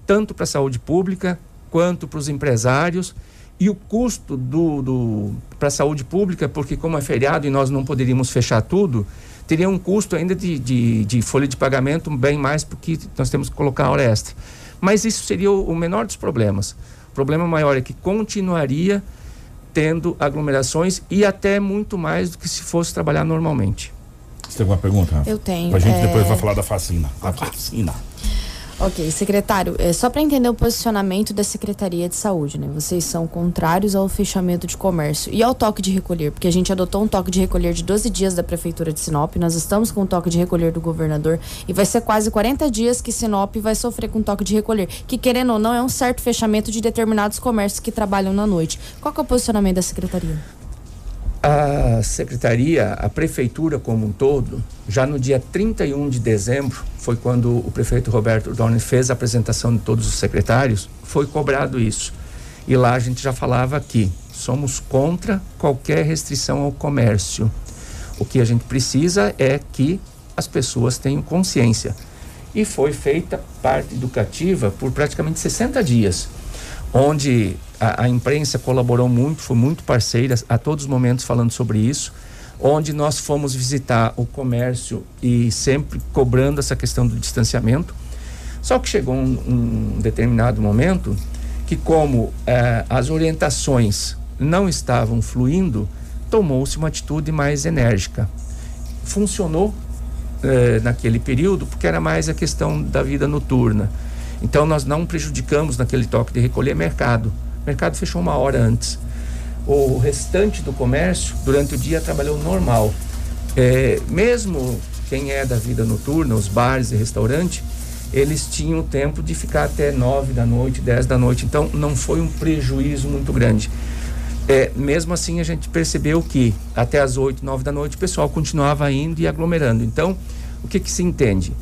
tanto para a saúde pública quanto para os empresários e o custo do, do para a saúde pública, porque como é feriado e nós não poderíamos fechar tudo, teria um custo ainda de, de, de folha de pagamento bem mais, porque nós temos que colocar a hora extra. Mas isso seria o, o menor dos problemas. O problema maior é que continuaria tendo aglomerações e até muito mais do que se fosse trabalhar normalmente. Você tem alguma pergunta? Eu tenho. A gente é... depois vai falar da vacina. Da vacina. Ok, secretário, é só para entender o posicionamento da Secretaria de Saúde, né? Vocês são contrários ao fechamento de comércio e ao toque de recolher, porque a gente adotou um toque de recolher de 12 dias da Prefeitura de Sinop, nós estamos com o toque de recolher do governador e vai ser quase 40 dias que Sinop vai sofrer com toque de recolher, que querendo ou não é um certo fechamento de determinados comércios que trabalham na noite. Qual é o posicionamento da Secretaria? A secretaria, a prefeitura como um todo, já no dia 31 de dezembro, foi quando o prefeito Roberto Dorne fez a apresentação de todos os secretários, foi cobrado isso. E lá a gente já falava que somos contra qualquer restrição ao comércio. O que a gente precisa é que as pessoas tenham consciência. E foi feita parte educativa por praticamente 60 dias, onde a, a, imprensa colaborou muito, foi muito parceira a todos os momentos falando sobre isso, onde nós fomos visitar o comércio e sempre cobrando essa questão do distanciamento. Só que chegou um, um determinado momento que, como eh, as orientações não estavam fluindo, tomou-se uma atitude mais enérgica. Funcionou eh, naquele período porque era mais a questão da vida noturna. Então nós não prejudicamos naquele toque de recolher mercado. O mercado fechou uma hora antes. O restante do comércio, durante o dia, trabalhou normal. É, mesmo quem é da vida noturna, os bares e restaurantes, eles tinham tempo de ficar até nove da noite, dez da noite. Então, não foi um prejuízo muito grande. É, mesmo assim, a gente percebeu que até as oito, nove da noite, o pessoal continuava indo e aglomerando. Então, o que, que se entende?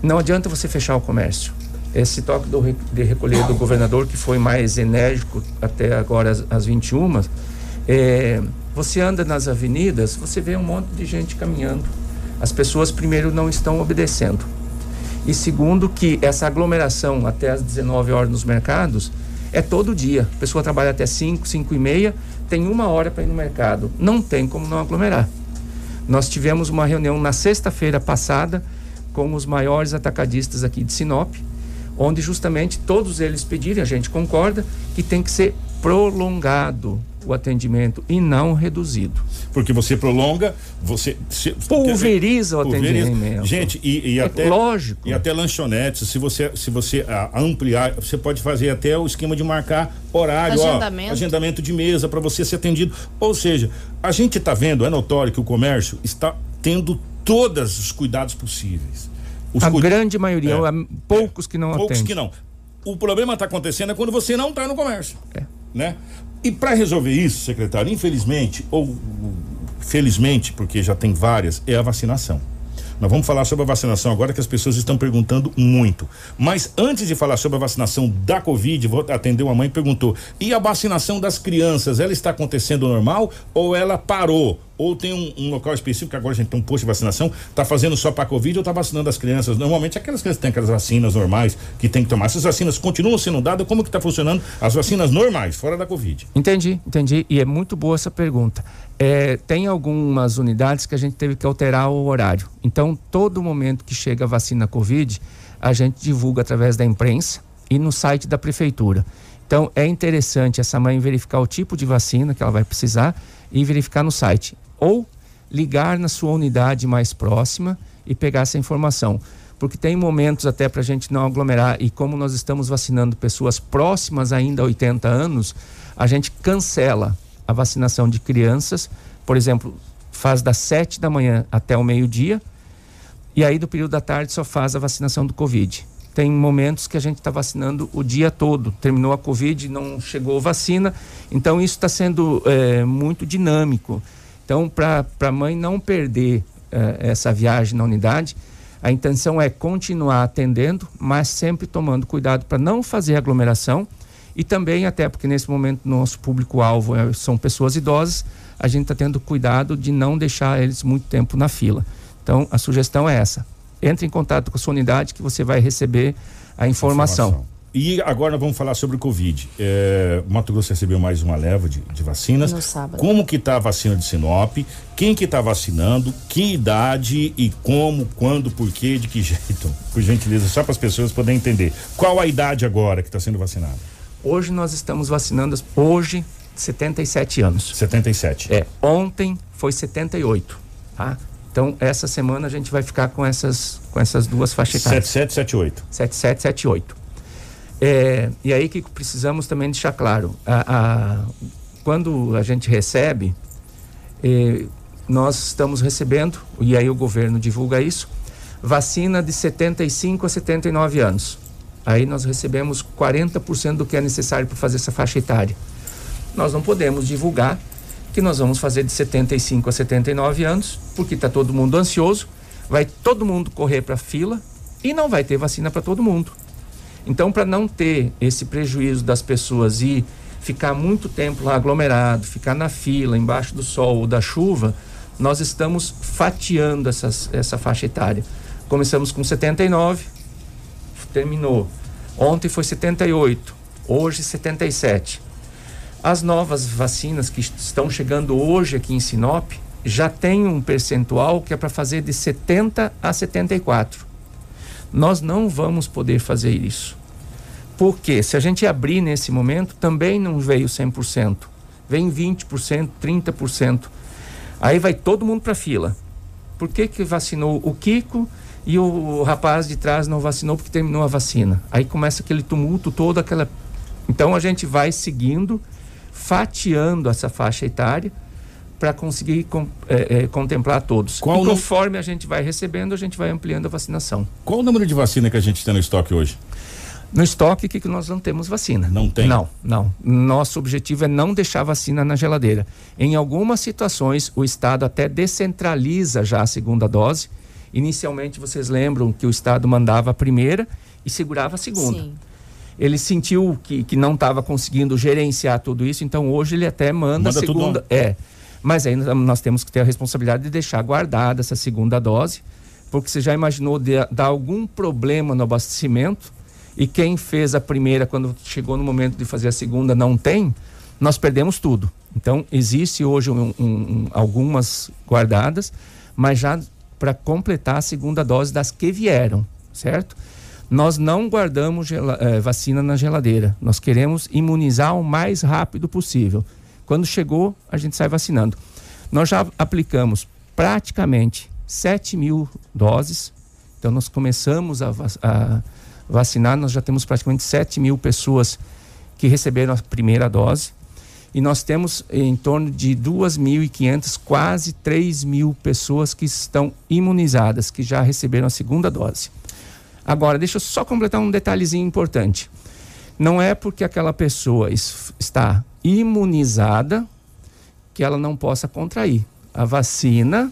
Não adianta você fechar o comércio esse toque do, de recolher do governador, que foi mais enérgico até agora às, às 21, é, você anda nas avenidas, você vê um monte de gente caminhando. As pessoas, primeiro, não estão obedecendo. E segundo, que essa aglomeração até às 19 horas nos mercados é todo dia. A pessoa trabalha até 5, 5 e meia, tem uma hora para ir no mercado. Não tem como não aglomerar. Nós tivemos uma reunião na sexta-feira passada com os maiores atacadistas aqui de Sinop, onde justamente todos eles pediram, a gente concorda, que tem que ser prolongado o atendimento e não reduzido. Porque você prolonga, você se, pulveriza dizer, o pulveriza. atendimento. Gente, e, e é até lógico. E até lanchonetes, se você se você a, ampliar, você pode fazer até o esquema de marcar horário, agendamento, ó, agendamento de mesa para você ser atendido. Ou seja, a gente está vendo, é notório que o comércio está tendo todos os cuidados possíveis. Os a grande maioria, é, poucos que não poucos que não. O problema está acontecendo é quando você não está no comércio. É. Né? E para resolver isso, secretário, infelizmente, ou felizmente, porque já tem várias, é a vacinação. Nós vamos falar sobre a vacinação agora que as pessoas estão perguntando muito. Mas antes de falar sobre a vacinação da Covid, vou atender uma mãe que perguntou: e a vacinação das crianças, ela está acontecendo normal ou ela parou? Ou tem um, um, local específico que agora a gente tem um posto de vacinação, tá fazendo só para Covid ou tá vacinando as crianças? Normalmente aquelas crianças têm aquelas vacinas normais que tem que tomar. Essas vacinas continuam sendo dadas, como que tá funcionando as vacinas normais, fora da Covid? Entendi, entendi. E é muito boa essa pergunta. É, tem algumas unidades que a gente teve que alterar o horário. Então, todo momento que chega a vacina Covid, a gente divulga através da imprensa e no site da prefeitura. Então, é interessante essa mãe verificar o tipo de vacina que ela vai precisar e verificar no site ou ligar na sua unidade mais próxima e pegar essa informação. Porque tem momentos até para a gente não aglomerar e como nós estamos vacinando pessoas próximas ainda a 80 anos, a gente cancela a vacinação de crianças, por exemplo, faz das 7 da manhã até o meio-dia, e aí do período da tarde só faz a vacinação do Covid. Tem momentos que a gente está vacinando o dia todo. Terminou a Covid, não chegou vacina, então isso está sendo é, muito dinâmico. Então, para a mãe não perder eh, essa viagem na unidade, a intenção é continuar atendendo, mas sempre tomando cuidado para não fazer aglomeração e também, até porque nesse momento nosso público-alvo é, são pessoas idosas, a gente está tendo cuidado de não deixar eles muito tempo na fila. Então, a sugestão é essa. Entre em contato com a sua unidade que você vai receber a informação. informação. E agora nós vamos falar sobre o Covid. É, Mato Grosso recebeu mais uma leva de, de vacinas. No sábado. Como que está a vacina de Sinop? Quem que está vacinando? Que idade e como, quando, por quê, de que jeito? Por gentileza, só para as pessoas poderem entender. Qual a idade agora que está sendo vacinada? Hoje nós estamos vacinando, hoje, 77 anos. 77. É, ontem foi 78, tá? Então, essa semana a gente vai ficar com essas, com essas duas faixas etárias. 7778. 7778. É, e aí que precisamos também deixar claro, a, a, quando a gente recebe, eh, nós estamos recebendo, e aí o governo divulga isso, vacina de 75 a 79 anos. Aí nós recebemos 40% do que é necessário para fazer essa faixa etária. Nós não podemos divulgar que nós vamos fazer de 75 a 79 anos, porque está todo mundo ansioso, vai todo mundo correr para a fila e não vai ter vacina para todo mundo. Então, para não ter esse prejuízo das pessoas e ficar muito tempo lá aglomerado, ficar na fila, embaixo do sol ou da chuva, nós estamos fatiando essas, essa faixa etária. Começamos com 79, terminou. Ontem foi 78, hoje 77. As novas vacinas que estão chegando hoje aqui em Sinop já tem um percentual que é para fazer de 70 a 74. Nós não vamos poder fazer isso. Porque se a gente abrir nesse momento, também não veio 100%. Vem 20%, 30%. Aí vai todo mundo para fila. Por que que vacinou o Kiko e o rapaz de trás não vacinou porque terminou a vacina? Aí começa aquele tumulto todo, aquela Então a gente vai seguindo fatiando essa faixa etária para conseguir com, é, é, contemplar todos. Qual e conforme a gente vai recebendo, a gente vai ampliando a vacinação. Qual o número de vacina que a gente tem no estoque hoje? No estoque, que, que nós não temos vacina. Não tem? Não, não. Nosso objetivo é não deixar vacina na geladeira. Em algumas situações, o Estado até descentraliza já a segunda dose. Inicialmente, vocês lembram que o Estado mandava a primeira e segurava a segunda. Sim. Ele sentiu que, que não estava conseguindo gerenciar tudo isso, então hoje ele até manda, Manda a tudo segunda. É. Mas aí nós temos que ter a responsabilidade de deixar guardada essa segunda dose, porque você já imaginou de, dar algum problema no abastecimento e quem fez a primeira, quando chegou no momento de fazer a segunda, não tem, nós perdemos tudo. Então, existe hoje um, um, um, algumas guardadas, mas já para completar a segunda dose das que vieram, certo? Nós não guardamos gela, eh, vacina na geladeira. Nós queremos imunizar o mais rápido possível. Quando chegou, a gente sai vacinando. Nós já aplicamos praticamente 7 mil doses. Então, nós começamos a, a vacinar, nós já temos praticamente 7 mil pessoas que receberam a primeira dose. E nós temos em torno de 2.500, quase 3 mil pessoas que estão imunizadas, que já receberam a segunda dose. Agora, deixa eu só completar um detalhezinho importante. Não é porque aquela pessoa está imunizada que ela não possa contrair. A vacina,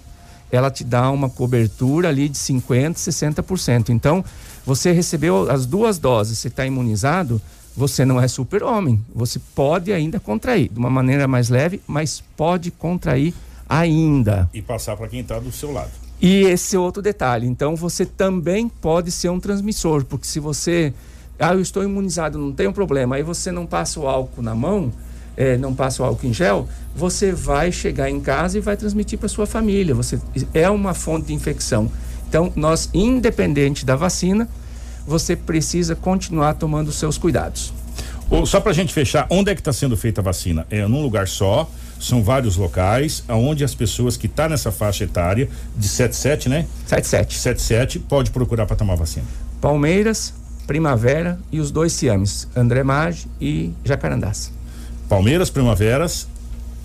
ela te dá uma cobertura ali de 50%, 60%. Então, você recebeu as duas doses, você está imunizado, você não é super-homem. Você pode ainda contrair, de uma maneira mais leve, mas pode contrair ainda. E passar para quem está do seu lado. E esse outro detalhe, então você também pode ser um transmissor, porque se você, ah, eu estou imunizado, não tem um problema, aí você não passa o álcool na mão, é, não passa o álcool em gel, você vai chegar em casa e vai transmitir para sua família. Você é uma fonte de infecção. Então, nós, independente da vacina, você precisa continuar tomando os seus cuidados. Ou, só para a gente fechar, onde é que está sendo feita a vacina? É num lugar só? São vários locais onde as pessoas que estão tá nessa faixa etária de 77, né? 77. 77 pode procurar para tomar vacina. Palmeiras, Primavera e os dois Ciames, André Maggi e Jacarandás. Palmeiras, Primaveras,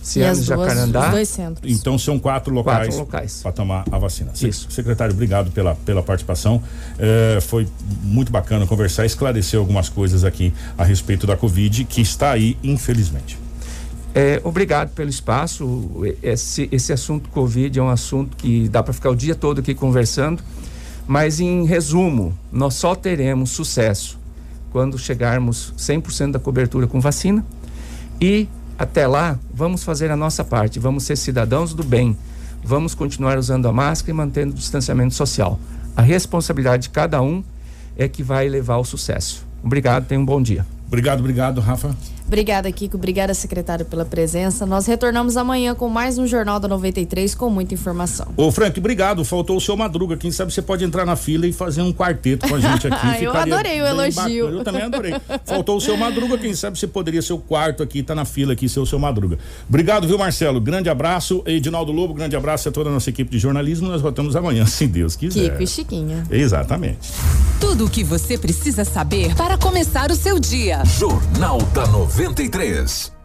Ciames, Jacarandá. Os dois centros. Então são quatro locais, locais. para tomar a vacina. Isso. Secretário, obrigado pela, pela participação. Eh, foi muito bacana conversar, esclarecer algumas coisas aqui a respeito da Covid, que está aí, infelizmente. É, obrigado pelo espaço. Esse, esse assunto Covid é um assunto que dá para ficar o dia todo aqui conversando. Mas, em resumo, nós só teremos sucesso quando chegarmos 100% da cobertura com vacina. E, até lá, vamos fazer a nossa parte. Vamos ser cidadãos do bem. Vamos continuar usando a máscara e mantendo o distanciamento social. A responsabilidade de cada um é que vai levar ao sucesso. Obrigado, tenha um bom dia. Obrigado, obrigado, Rafa. Obrigada, Kiko. Obrigada, secretário, pela presença. Nós retornamos amanhã com mais um Jornal da 93 com muita informação. Ô, Frank, obrigado. Faltou o seu Madruga. Quem sabe você pode entrar na fila e fazer um quarteto com a gente aqui. eu adorei o elogio. Bacana. Eu também adorei. Faltou o seu Madruga. Quem sabe você poderia ser o quarto aqui, tá na fila aqui, ser o seu Madruga. Obrigado, viu, Marcelo? Grande abraço. Edinaldo Lobo, grande abraço a toda a nossa equipe de jornalismo. Nós voltamos amanhã, se Deus quiser. Kiko e Chiquinha. Exatamente. Tudo o que você precisa saber para começar o seu dia. Jornal da 93.